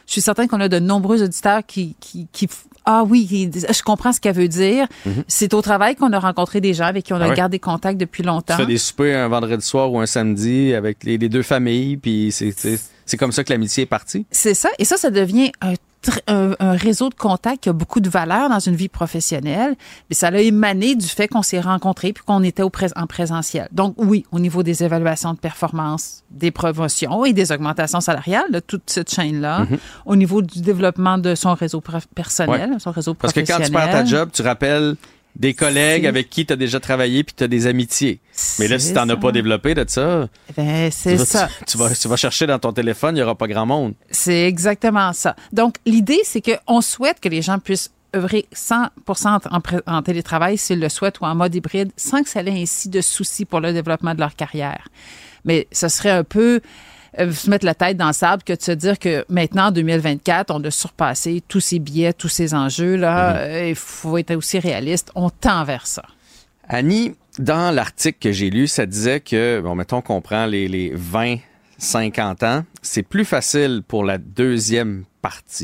Je suis certaine qu'on a de nombreux auditeurs qui, qui, qui ah oui, qui je comprends ce qu'elle veut dire. C'est au travail qu'on a rencontré des gens avec qui on a Ah ouais. gardé contact depuis longtemps. Tu fais des soupers un vendredi soir ou un samedi avec les, les deux familles, puis c'est, comme ça que l'amitié est partie? C'est ça. Et ça, ça devient un, un, un réseau de contacts qui a beaucoup de valeur dans une vie professionnelle. Mais ça a émané du fait qu'on s'est rencontrés puis qu'on était au pré- en présentiel. Donc oui, au niveau des évaluations de performance, des promotions et des augmentations salariales, de toute cette chaîne-là, au niveau du développement de son réseau personnel, son réseau Parce que quand professionnel. tu perds ta job, tu rappelles des collègues avec qui tu as déjà travaillé puis tu as des amitiés. Mais là, si tu n'en as pas développé de ça, Ben, tu c'est vas, ça. tu, tu vas, tu vas chercher dans ton téléphone, il n'y aura pas grand monde. C'est exactement ça. Donc, l'idée, c'est qu'on souhaite que les gens puissent œuvrer 100 en, en télétravail s'ils le souhaitent ou en mode hybride sans que ça ait ainsi de soucis pour le développement de leur carrière. Mais ce serait un peu se mettre la tête dans le sable que de se dire que maintenant, en 2024, on a surpassé tous ces billets, tous ces enjeux-là. Euh, Il faut être aussi réaliste. On tend vers ça. Annie, dans l'article que j'ai lu, ça disait que, bon, mettons qu'on prend les, les 20, 50 ans, c'est plus facile pour la deuxième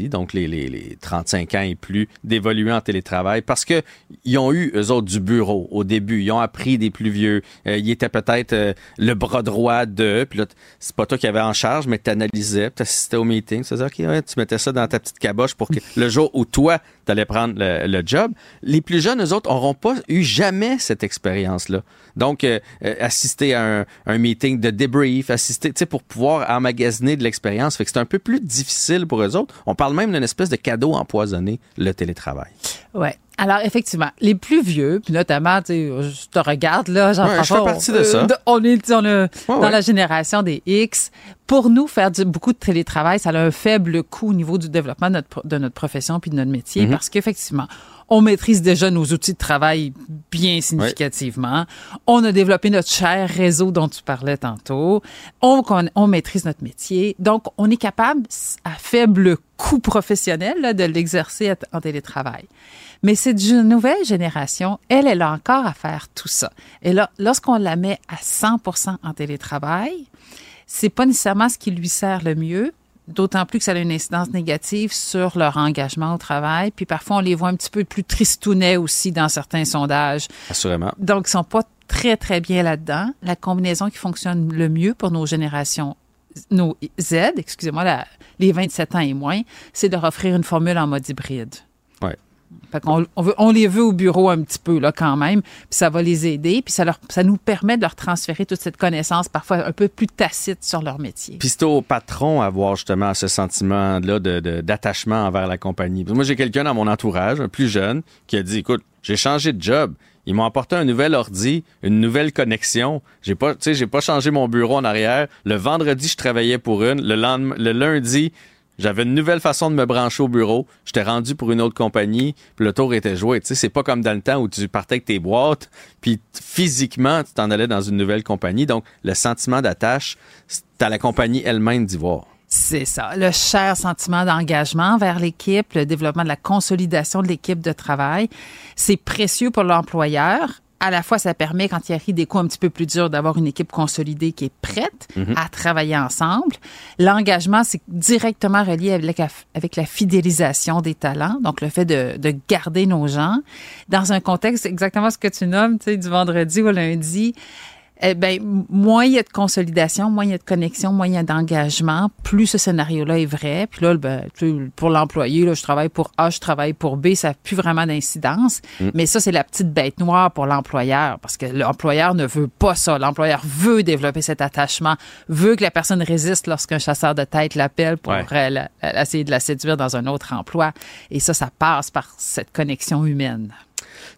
donc les, les, les 35 ans et plus, d'évoluer en télétravail parce que ils ont eu, eux autres, du bureau au début. Ils ont appris des plus vieux. Euh, ils étaient peut-être euh, le bras droit de, puis là, c'est pas toi qui avais en charge, mais tu analysais, tu assistais au meeting. C'est-à-dire, OK, ouais, tu mettais ça dans ta petite caboche pour que le jour où toi, tu allais prendre le, le job. Les plus jeunes, eux autres, auront pas eu jamais cette expérience-là. Donc, euh, euh, assister à un, un meeting de débrief, assister, tu sais, pour pouvoir emmagasiner de l'expérience. Fait que c'est un peu plus difficile pour eux autres. On parle même d'une espèce de cadeau empoisonné, le télétravail. Ouais. Alors, effectivement, les plus vieux, puis notamment, tu sais, je te regarde, là, Ouais, Jean-François. je fais partie de on- ça. euh, on est on dans ouais. la génération des X. Pour nous, faire du- beaucoup de télétravail, ça a un faible coût au niveau du développement de notre, pro- de notre profession puis de notre métier, Mhm. parce qu'effectivement, on maîtrise déjà nos outils de travail bien significativement. On a développé notre cher réseau dont tu parlais tantôt. On, on maîtrise notre métier. Donc, on est capable, à faible coût professionnel, là, de l'exercer en télétravail. Mais cette nouvelle génération, elle, elle a encore à faire tout ça. Et là, lorsqu'on la met à 100 en télétravail, c'est pas nécessairement ce qui lui sert le mieux, d'autant plus que ça a une incidence négative sur leur engagement au travail. Puis parfois, on les voit un petit peu plus tristounets aussi dans certains sondages. Assurément. Donc, ils sont pas très, très bien là-dedans. La combinaison qui fonctionne le mieux pour nos générations, nos Z, excusez-moi, la- les 27 ans et moins, c'est de leur offrir une formule en mode hybride. On, les veut au bureau un petit peu là quand même, puis ça va les aider, puis ça nous permet de leur transférer toute cette connaissance parfois un peu plus tacite sur leur métier. Puis c'est au patron à avoir justement ce sentiment-là d'attachement envers la compagnie. Moi, j'ai quelqu'un dans mon entourage, un plus jeune, qui a dit, écoute, j'ai changé de job. Ils m'ont apporté un nouvel ordi, une nouvelle connexion. J'ai pas, pas changé mon bureau en arrière. Le vendredi, je travaillais pour une. Le le lundi, j'avais une nouvelle façon de me brancher au bureau. J'étais rendu pour une autre compagnie, puis le tour était joué. Tu sais, c'est pas comme dans le temps où tu partais avec tes boîtes, puis physiquement, tu t'en allais dans une nouvelle compagnie. Donc, le sentiment d'attache, c'est à la compagnie elle-même d'y voir. C'est ça, le cher sentiment d'engagement vers l'équipe, le développement de la consolidation de l'équipe de travail, c'est précieux pour l'employeur. À la fois, ça permet, quand il arrive des coups un petit peu plus durs, d'avoir une équipe consolidée qui est prête à travailler ensemble. L'engagement, c'est directement relié avec la, avec la fidélisation des talents, donc le fait de, de garder nos gens dans un contexte exactement ce que tu nommes, tu sais, du vendredi au lundi. Eh ben, moins il y a de consolidation, moins il y a de connexion, moins il y a d'engagement, plus ce scénario-là est vrai. Puis là, ben, pour l'employé, là, je travaille pour A, je travaille pour B, ça n'a plus vraiment d'incidence. Mais ça, c'est la petite bête noire pour l'employeur, parce que l'employeur ne veut pas ça. L'employeur veut développer cet attachement, veut que la personne résiste lorsqu'un chasseur de tête l'appelle pour Ouais. euh, la- essayer de la séduire dans un autre emploi. Et ça, ça passe par cette connexion humaine.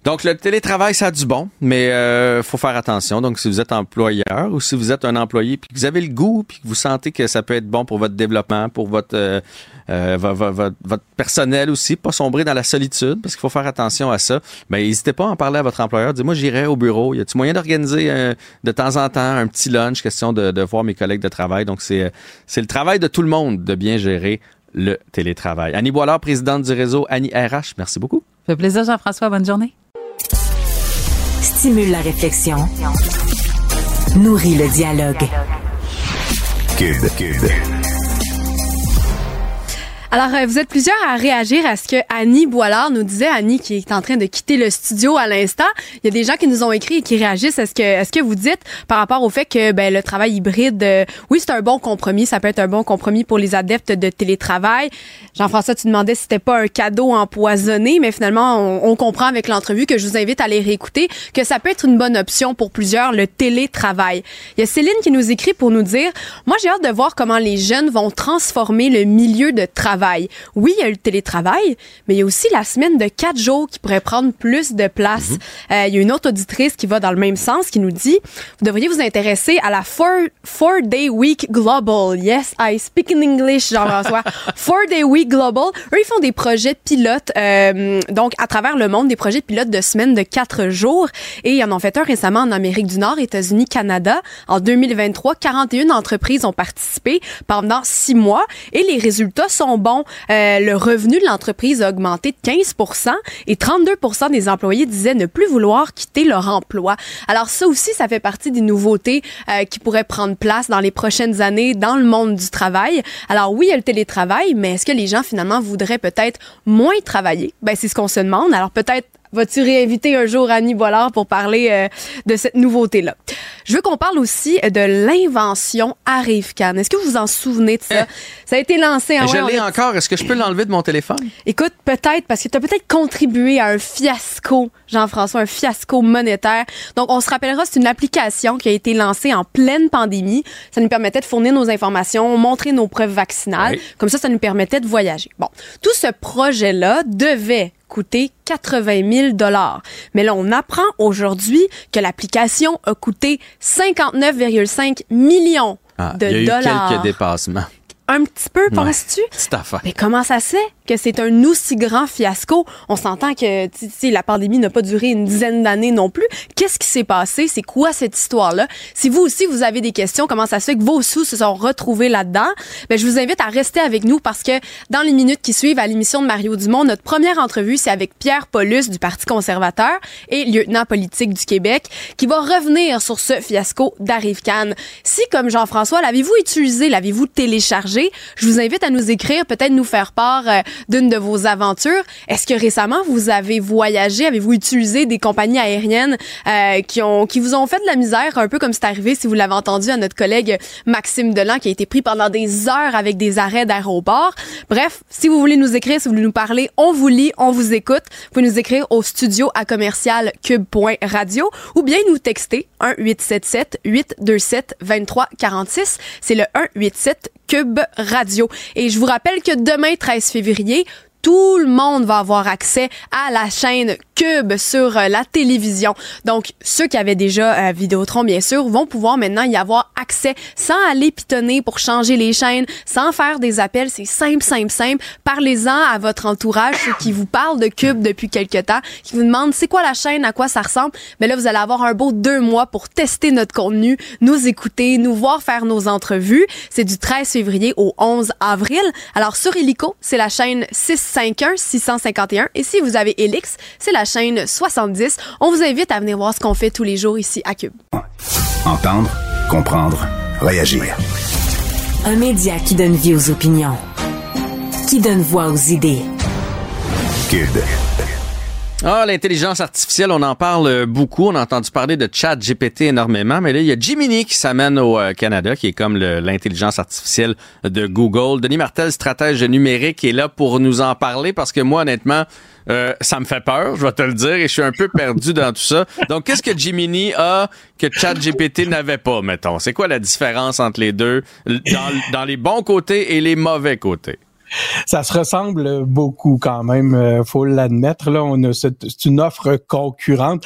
Donc, le télétravail, ça a du bon, mais euh, faut faire attention. Donc, si vous êtes employeur ou si vous êtes un employé, puis que vous avez le goût, puis que vous sentez que ça peut être bon pour votre développement, pour votre euh, euh, personnel aussi, pas sombrer dans la solitude, parce qu'il faut faire attention à ça. Ben, n'hésitez pas à en parler à votre employeur. Dites, moi, j'irai au bureau. Y a-t-il moyen d'organiser de temps en temps un petit lunch, question de, de voir mes collègues de travail. Donc, c'est c'est le travail de tout le monde de bien gérer le télétravail. Annie Boilard, présidente du réseau Annie RH, merci beaucoup. Ça fait plaisir, Jean-François. Bonne journée. Stimule la réflexion. Nourrit le dialogue. Cube, Cube. Alors, euh, vous êtes plusieurs à réagir à ce que Annie Boilard nous disait. Annie qui est en train de quitter le studio à l'instant. Il y a des gens qui nous ont écrit et qui réagissent à ce que, à ce que vous dites par rapport au fait que ben, le travail hybride, euh, oui, c'est un bon compromis. Ça peut être un bon compromis pour les adeptes de télétravail. Jean-François, tu demandais si c'était pas un cadeau empoisonné, mais finalement, on, comprend avec l'entrevue que je vous invite à les réécouter que ça peut être une bonne option pour plusieurs, le télétravail. Il y a Céline qui nous écrit pour nous dire, moi, j'ai hâte de voir comment les jeunes vont transformer le milieu de travail. Oui, il y a le télétravail, mais il y a aussi la semaine de quatre jours qui pourrait prendre plus de place. Euh, il y a une autre auditrice qui va dans le même sens qui nous dit, vous devriez vous intéresser à la Four, four Day Week Global. Yes, I speak in English, Jean-François. four Day Week Global. Eux, ils font des projets pilotes, euh, donc à travers le monde, des projets pilotes de semaines de quatre jours. Et ils en ont fait un récemment en Amérique du Nord, États-Unis, Canada. En 2023, 41 entreprises ont participé pendant six mois et les résultats sont bons. Euh, le revenu de l'entreprise a augmenté de 15 et 32 des employés disaient ne plus vouloir quitter leur emploi. Alors ça aussi, ça fait partie des nouveautés euh, qui pourraient prendre place dans les prochaines années dans le monde du travail. Alors oui, il y a le télétravail, mais est-ce que les gens finalement voudraient peut-être moins travailler? Ben, c'est ce qu'on se demande. Alors peut-être Vas-tu réinviter un jour Annie Boilard pour parler euh, de cette nouveauté-là? Je veux qu'on parle aussi de l'invention Arrivecan. Est-ce que vous vous en souvenez de ça? Eh. Ça a été lancé en... Je l'ai encore. Est-ce que je peux l'enlever de mon téléphone? Écoute, peut-être, parce que tu as peut-être contribué à un fiasco, Jean-François, un fiasco monétaire. Donc, on se rappellera, c'est une application qui a été lancée en pleine pandémie. Ça nous permettait de fournir nos informations, montrer nos preuves vaccinales. Oui. Comme ça, ça nous permettait de voyager. Bon, tout ce projet-là devait coûter 80 000 dollars. Mais là, on apprend aujourd'hui que l'application a coûté 59,5 millions Ah, de il y a eu dollars. quelques dépassements. Un petit peu, penses-tu? Mais comment ça se fait que c'est un aussi grand fiasco? On s'entend que la pandémie n'a pas duré une dizaine d'années non plus. Qu'est-ce qui s'est passé? C'est quoi cette histoire-là? Si vous aussi, vous avez des questions, comment ça se fait que vos sous se sont retrouvés là-dedans? Ben, je vous invite à rester avec nous parce que dans les minutes qui suivent à l'émission de Mario Dumont, notre première entrevue, c'est avec Pierre Paulus du Parti conservateur et lieutenant politique du Québec qui va revenir sur ce fiasco d'Arrive-Can. Si, comme Jean-François, l'avez-vous utilisé, l'avez-vous téléchargé? Je vous invite à nous écrire, peut-être nous faire part euh, d'une de vos aventures. Est-ce que récemment vous avez voyagé, avez-vous utilisé des compagnies aériennes euh, qui ont vous ont fait de la misère, un peu comme c'est arrivé si vous l'avez entendu à notre collègue Maxime Delan qui a été pris pendant des heures avec des arrêts d'aéroport? Bref, si vous voulez nous écrire, si vous voulez nous parler, on vous lit, on vous écoute. Vous pouvez nous écrire au studio à commercial cube.radio ou bien nous texter 1 877 827 23 46. C'est le 1 87 Radio. Et je vous rappelle que demain, 13 février, tout le monde va avoir accès à la chaîne Cube sur euh, la télévision. Donc, ceux qui avaient déjà euh, Vidéotron, bien sûr, vont pouvoir maintenant y avoir accès sans aller pitonner pour changer les chaînes, sans faire des appels. C'est simple, simple, simple. Parlez-en à votre entourage, ceux qui vous parlent de Cube depuis quelque temps, qui vous demandent c'est quoi la chaîne, à quoi ça ressemble. Mais là, vous allez avoir un beau deux mois pour tester notre contenu, nous écouter, nous voir faire nos entrevues. C'est du 13 février au 11 avril. Alors, sur Illico, c'est la chaîne 651 651. Et si vous avez Elix, c'est la chaîne 70. On vous invite à venir voir ce qu'on fait tous les jours ici à Cube. Entendre, comprendre, réagir. Un média qui donne vie aux opinions. Qui donne voix aux idées. Cube. Ah, l'intelligence artificielle, on en parle euh, beaucoup. On a entendu parler de chat GPT énormément, mais là, il y a Gemini qui s'amène au euh, Canada, qui est comme l'intelligence artificielle de Google. Denis Martel, stratège numérique, est là pour nous en parler parce que moi, honnêtement, euh, ça me fait peur, je vais te le dire, et je suis un peu perdu dans tout ça. Donc, qu'est-ce que Gemini a que chat GPT n'avait pas, mettons? C'est quoi la différence entre les deux, dans les bons côtés et les mauvais côtés? Ça se ressemble beaucoup quand même, euh, faut l'admettre. Là, on a c'est une offre concurrente.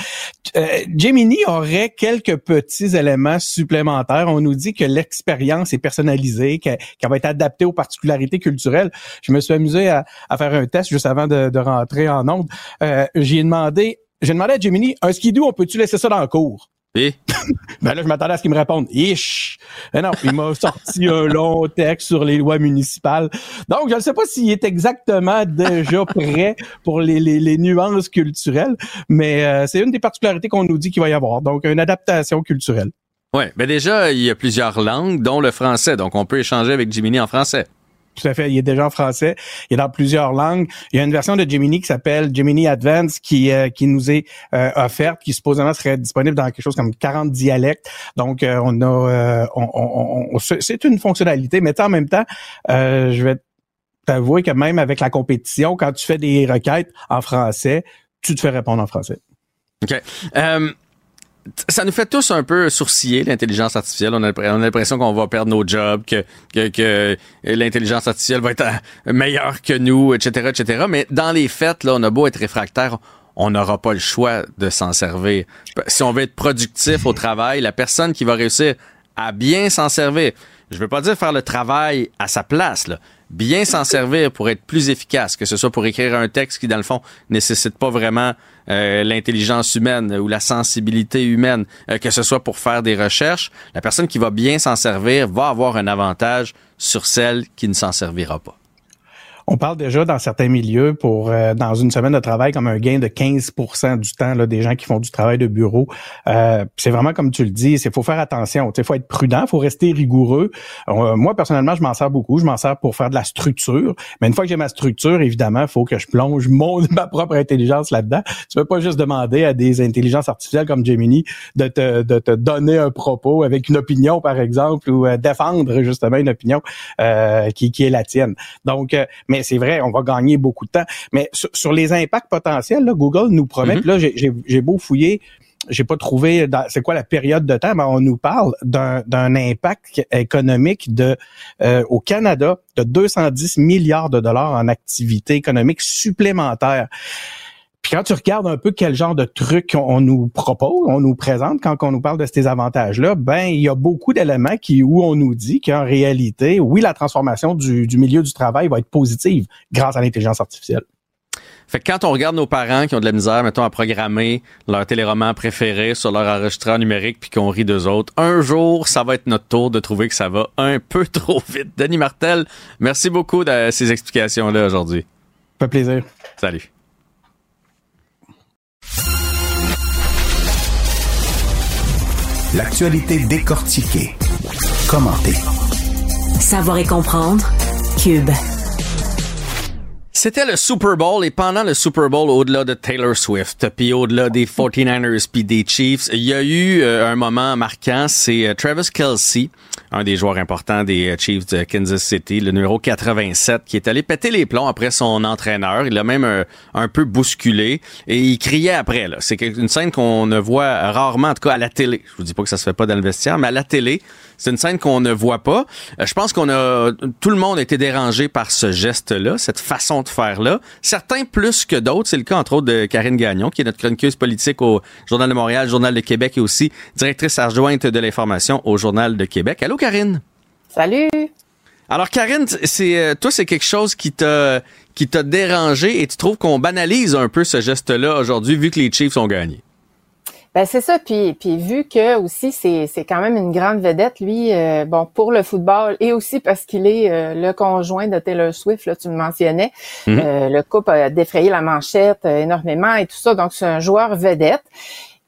Euh, Gemini aurait quelques petits éléments supplémentaires. On nous dit que l'expérience est personnalisée, qu'elle qu'elle va être adaptée aux particularités culturelles. Je me suis amusé à, à faire un test juste avant de, de rentrer en onde. Euh, j'ai demandé, j'ai demandé à Gemini, un skidoo, on peut-tu laisser ça dans le cours? Et Ben là, je m'attendais à ce qu'il me réponde. Ish! Mais non, il m'a sorti un long texte sur les lois municipales. Donc, je ne sais pas s'il est exactement déjà prêt pour les, les, les nuances culturelles, mais euh, c'est une des particularités qu'on nous dit qu'il va y avoir. Donc, une adaptation culturelle. Ouais, ben déjà, il y a plusieurs langues, dont le français. Donc, on peut échanger avec Gemini en français. Tout à fait. Il est déjà en français. Il est dans plusieurs langues. Il y a une version de Gemini qui s'appelle Gemini Advance qui euh, qui nous est euh, offerte, qui supposément serait disponible dans quelque chose comme 40 dialectes. Donc euh, on a, euh, on, on- on- c'est une fonctionnalité, mais en même temps, euh, je vais t'avouer que même avec la compétition, quand tu fais des requêtes en français, tu te fais répondre en français. OK. Euh, ça nous fait tous un peu sourciller, l'intelligence artificielle. On a, on a l'impression qu'on va perdre nos jobs, que l'intelligence artificielle va être euh, meilleure que nous, etc., etc. Mais dans les faits, là, on a beau être réfractaire, on n'aura pas le choix de s'en servir. Si on veut être productif au travail, la personne qui va réussir à bien s'en servir, je veux pas dire faire le travail à sa place, là. Bien s'en servir pour être plus efficace, que ce soit pour écrire un texte qui, dans le fond, nécessite pas vraiment euh, l'intelligence humaine ou la sensibilité humaine, euh, que ce soit pour faire des recherches, la personne qui va bien s'en servir va avoir un avantage sur celle qui ne s'en servira pas. On parle déjà dans certains milieux pour euh, dans une semaine de travail comme un gain de 15 du temps là, des gens qui font du travail de bureau. Euh, c'est vraiment comme tu le dis, il faut faire attention. Il faut être prudent, faut rester rigoureux. Euh, moi personnellement, je m'en sers beaucoup. Je m'en sers pour faire de la structure. Mais une fois que j'ai ma structure, évidemment, faut que je plonge mon ma propre intelligence là-dedans. Tu peux pas juste demander à des intelligences artificielles comme Gemini de te, de te donner un propos avec une opinion par exemple ou défendre justement une opinion qui, qui est la tienne. Donc, mais c'est vrai, on va gagner beaucoup de temps. Mais sur, les impacts potentiels, là, Google nous promet, mm-hmm. là, j'ai beau fouiller, j'ai pas trouvé c'est quoi la période de temps, mais on nous parle d'un impact économique de euh, au Canada de 210 milliards de dollars en activité économique supplémentaire. Puis quand tu regardes un peu quel genre de trucs on, nous propose, on nous présente quand on nous parle de ces avantages-là, ben il y a beaucoup d'éléments qui où on nous dit qu'en réalité, oui, la transformation du, du milieu du travail va être positive grâce à l'intelligence artificielle. Fait que quand on regarde nos parents qui ont de la misère, mettons, à programmer leur téléroman préféré sur leur enregistreur numérique puis qu'on rit d'eux autres, un jour, ça va être notre tour de trouver que ça va un peu trop vite. Denis Martel, merci beaucoup de ces explications-là aujourd'hui. Ça fait plaisir. Salut. L'actualité décortiquée. Commentée. Savoir et comprendre. Cube. C'était le Super Bowl et pendant le Super Bowl, au-delà de Taylor Swift, puis au-delà des 49ers puis des Chiefs, il y a eu euh, un moment marquant, c'est euh, Travis Kelsey, un des joueurs importants des euh, Chiefs de Kansas City, le numéro 87, qui est allé péter les plombs après son entraîneur. Il l'a même un, peu bousculé et il criait après. C'est une scène qu'on ne voit rarement, en tout cas à la télé. Je vous dis pas que ça se fait pas dans le vestiaire, mais à la télé, c'est une scène qu'on ne voit pas. Je pense qu'on a tout le monde a été dérangé par ce geste-là, cette façon de faire-là. Certains plus que d'autres. C'est le cas, entre autres, de Karine Gagnon, qui est notre chroniqueuse politique au Journal de Montréal, Journal de Québec et aussi directrice adjointe de l'information au Journal de Québec. Allô, Karine? Salut! Alors, Karine, c'est euh, toi, c'est quelque chose qui t'a qui t'a dérangé et tu trouves qu'on banalise un peu ce geste-là aujourd'hui vu que les Chiefs ont gagné? Ben c'est ça. Puis, puis vu que aussi c'est, c'est quand même une grande vedette, lui, euh, bon, pour le football et aussi parce qu'il est euh, le conjoint de Taylor Swift, là, tu me mentionnais. Mhm. Euh, le couple a défrayé la manchette énormément et tout ça. Donc, c'est un joueur vedette.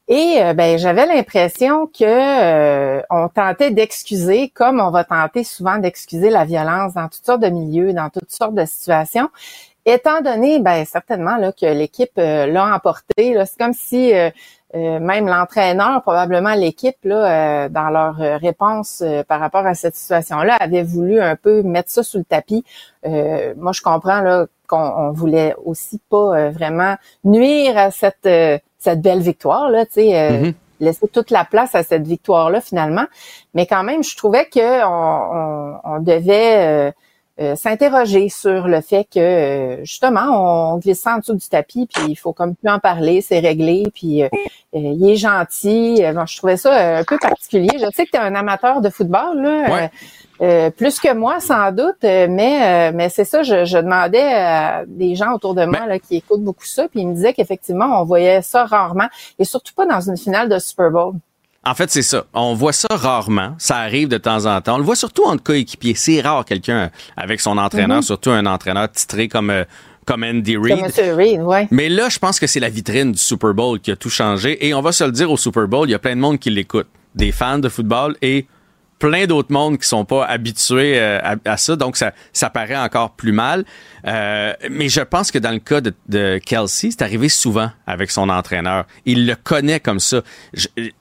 Et ben j'avais l'impression que on tentait d'excuser, comme on va tenter souvent d'excuser la violence dans toutes sortes de milieux, dans toutes sortes de situations. Étant donné, ben certainement là, que l'équipe l'a emporté, c'est comme si euh, même l'entraîneur, probablement l'équipe, là, euh, dans leur euh, réponse par rapport à cette situation-là, avait voulu un peu mettre ça sous le tapis. moi, je comprends là qu'on voulait aussi pas vraiment nuire à cette cette belle victoire là, tu sais. Mm-hmm. laisser toute la place à cette victoire-là finalement. Mais quand même, je trouvais que on, on devait euh, s'interroger sur le fait que euh, justement on glisse en dessous du tapis puis il faut comme plus en parler, c'est réglé puis euh, il est gentil. je trouvais ça un peu particulier. Je sais que tu es un amateur de football là. Plus que moi sans doute, mais mais c'est ça. Je, je, demandais à des gens autour de moi là, qui écoutent beaucoup ça, puis ils me disaient qu'effectivement on voyait ça rarement et surtout pas dans une finale de Super Bowl. En fait, c'est ça. On voit ça rarement. Ça arrive de temps en temps. On le voit surtout entre coéquipiers. C'est rare quelqu'un avec son entraîneur, mm-hmm. surtout un entraîneur titré comme euh, comme Andy Reid. Reid ouais. Mais là, je pense que c'est la vitrine du Super Bowl qui a tout changé. Et on va se le dire au Super Bowl, il y a plein de monde qui l'écoute. Des fans de football et plein d'autres mondes qui sont pas habitués euh, à, ça, donc ça, ça paraît encore plus mal. Euh, mais je pense que dans le cas de, de Kelsey, c'est arrivé souvent avec son entraîneur. Il le connaît comme ça.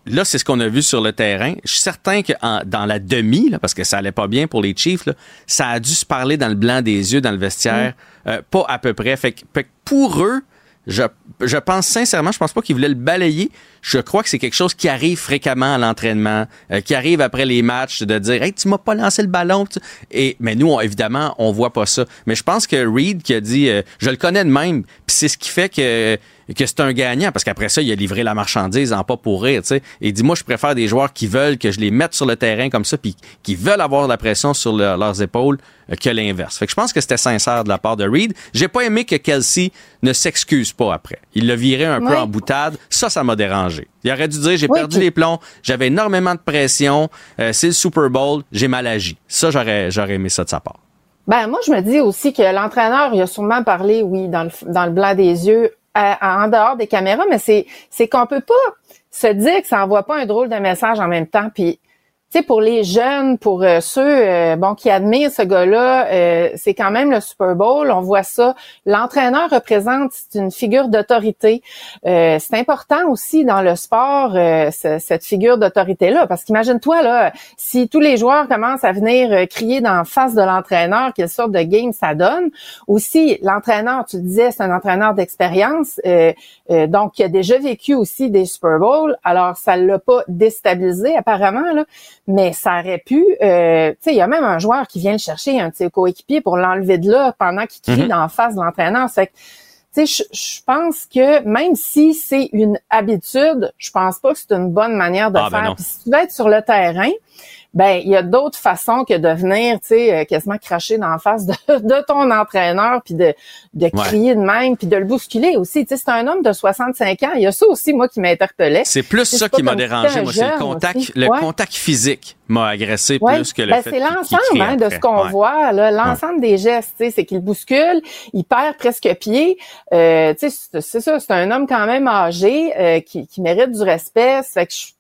là, c'est ce qu'on a vu sur le terrain. Je suis certain que dans la demi, là, parce que ça allait pas bien pour les Chiefs, là, ça a dû se parler dans le blanc des yeux, dans le vestiaire, mm. euh, pas à peu près. Fait fait que pour eux, je, pense sincèrement, je pense pas qu'il voulait le balayer. Je crois que c'est quelque chose qui arrive fréquemment à l'entraînement, euh, qui arrive après les matchs de dire "Hey, tu m'as pas lancé le ballon." Et mais nous, évidemment, on voit pas ça. Mais je pense que Reed qui a dit euh, "Je le connais de même", puis c'est ce qui fait que que c'est un gagnant parce qu'après ça, il a livré la marchandise en pas pour rire, tu sais. Et dit moi je préfère des joueurs qui veulent que je les mette sur le terrain comme ça puis qui veulent avoir de la pression sur leurs épaules euh, que l'inverse. Fait que je pense que c'était sincère de la part de Reed. J'ai pas aimé que Kelsey ne s'excuse pas après. Il l'a viré un peu en boutade. Ça ça m'a dérangé. Il aurait dû dire j'ai perdu les plombs, j'avais énormément de pression, euh, c'est le Super Bowl, j'ai mal agi. Ça j'aurais j'aurais aimé ça de sa part. Ben moi je me dis aussi que l'entraîneur il a sûrement parlé oui dans le dans le blanc des yeux en dehors des caméras mais c'est qu'on peut pas se dire que ça envoie pas un drôle de message en même temps. Puis sais, pour les jeunes, pour euh, ceux euh, bon qui admirent ce gars-là, euh, c'est quand même le Super Bowl. On voit ça. L'entraîneur représente une figure d'autorité. c'est important aussi dans le sport cette figure d'autorité-là, parce qu'imagine-toi là, si tous les joueurs commencent à venir crier dans face de l'entraîneur quelle sorte de game ça donne. Aussi, l'entraîneur, tu disais, c'est un entraîneur d'expérience, donc qui a déjà vécu aussi des Super Bowls. Alors ça l'a pas déstabilisé apparemment là mais ça aurait pu, euh, tu sais, il y a même un joueur qui vient le chercher, un petit coéquipier pour l'enlever de là pendant qu'il crie mm face de l'entraîneur. C'est tu sais, je pense que même si c'est une habitude, je pense pas que c'est une bonne manière de ah, ben faire. Puis si tu veux être sur le terrain, ben il y a d'autres façons que de venir, tu sais, euh, quasiment cracher dans la face de, de ton entraîneur, puis de, de crier de même, puis de le bousculer aussi. Tu sais, c'est un homme de 65 ans. Il y a ça aussi, moi, qui m'interpellait. C'est plus ça qui m'a dérangé, moi, c'est le contact, le contact physique m'a agressé plus que le ben, C'est l'ensemble hein, de ce qu'on voit, là, l'ensemble des gestes, tu sais, c'est qu'il bouscule, il perd presque pied. Euh, tu sais, c'est ça, c'est un homme quand même âgé euh, qui, qui mérite du respect. Ça fait que je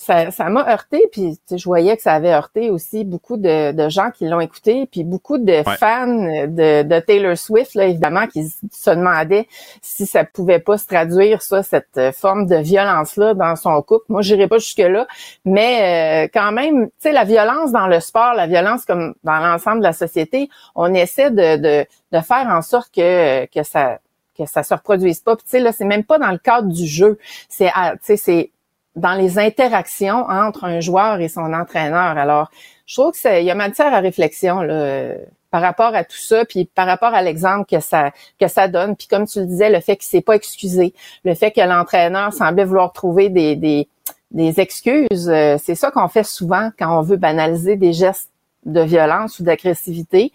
ça, m'a heurté, puis je voyais que ça avait heurté aussi beaucoup de, gens qui l'ont écouté, puis beaucoup de fans de, Taylor Swift, là, évidemment, qui se demandaient si ça pouvait pas se traduire, ça, cette forme de violence-là dans son couple. Moi, j'irai pas jusque-là, mais euh, quand même, tu sais, la violence dans le sport, la violence comme dans l'ensemble de la société, on essaie de, de, de faire en sorte que, que ça que ça se reproduise pas. Puis tu sais là, c'est même pas dans le cadre du jeu. C'est tu sais c'est dans les interactions entre un joueur et son entraîneur. Alors, je trouve qu'il y a matière à réflexion là, par rapport à tout ça, puis par rapport à l'exemple que ça que ça donne. Puis comme tu le disais, le fait qu'il s'est pas excusé, le fait que l'entraîneur semblait vouloir trouver des, des, des excuses, euh, c'est ça qu'on fait souvent quand on veut banaliser des gestes de violence ou d'agressivité.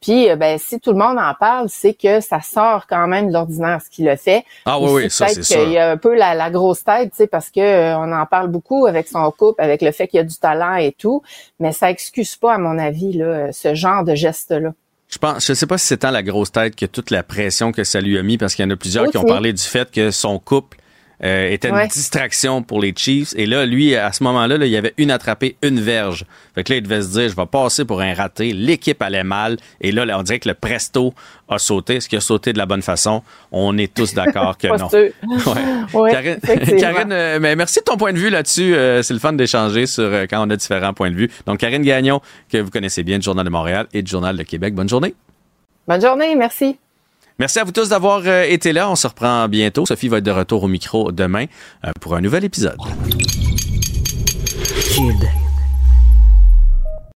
Puis, euh, ben, si tout le monde en parle, c'est que ça sort quand même de l'ordinaire ce qu'il a fait. Ah oui, oui, ça c'est sûr. Il y a un peu la, grosse tête, tu sais, parce que euh, on en parle beaucoup avec son couple, avec le fait qu'il y a du talent et tout, mais ça excuse pas, à mon avis, là, ce genre de geste-là. Je pense, je sais pas si c'est tant la grosse tête que toute la pression que ça lui a mis, parce qu'il y en a plusieurs qui ont parlé du fait que son couple euh, était une distraction pour les Chiefs. Et là, lui, à ce moment-là, là, il avait une attrapée, une verge. Fait que là, il devait se dire, je vais passer pour un raté. L'équipe allait mal. Et là, on dirait que le presto a sauté. Est-ce qu'il a sauté de la bonne façon? On est tous d'accord que non. Ouais. Karine, euh, mais merci de ton point de vue là-dessus. Euh, c'est le fun d'échanger sur quand on a différents points de vue. Donc, Karine Gagnon, que vous connaissez bien du Journal de Montréal et du Journal de Québec. Bonne journée. Bonne journée, merci. Merci à vous tous d'avoir euh, été là. On se reprend bientôt. Sophie va être de retour au micro demain euh, pour un nouvel épisode.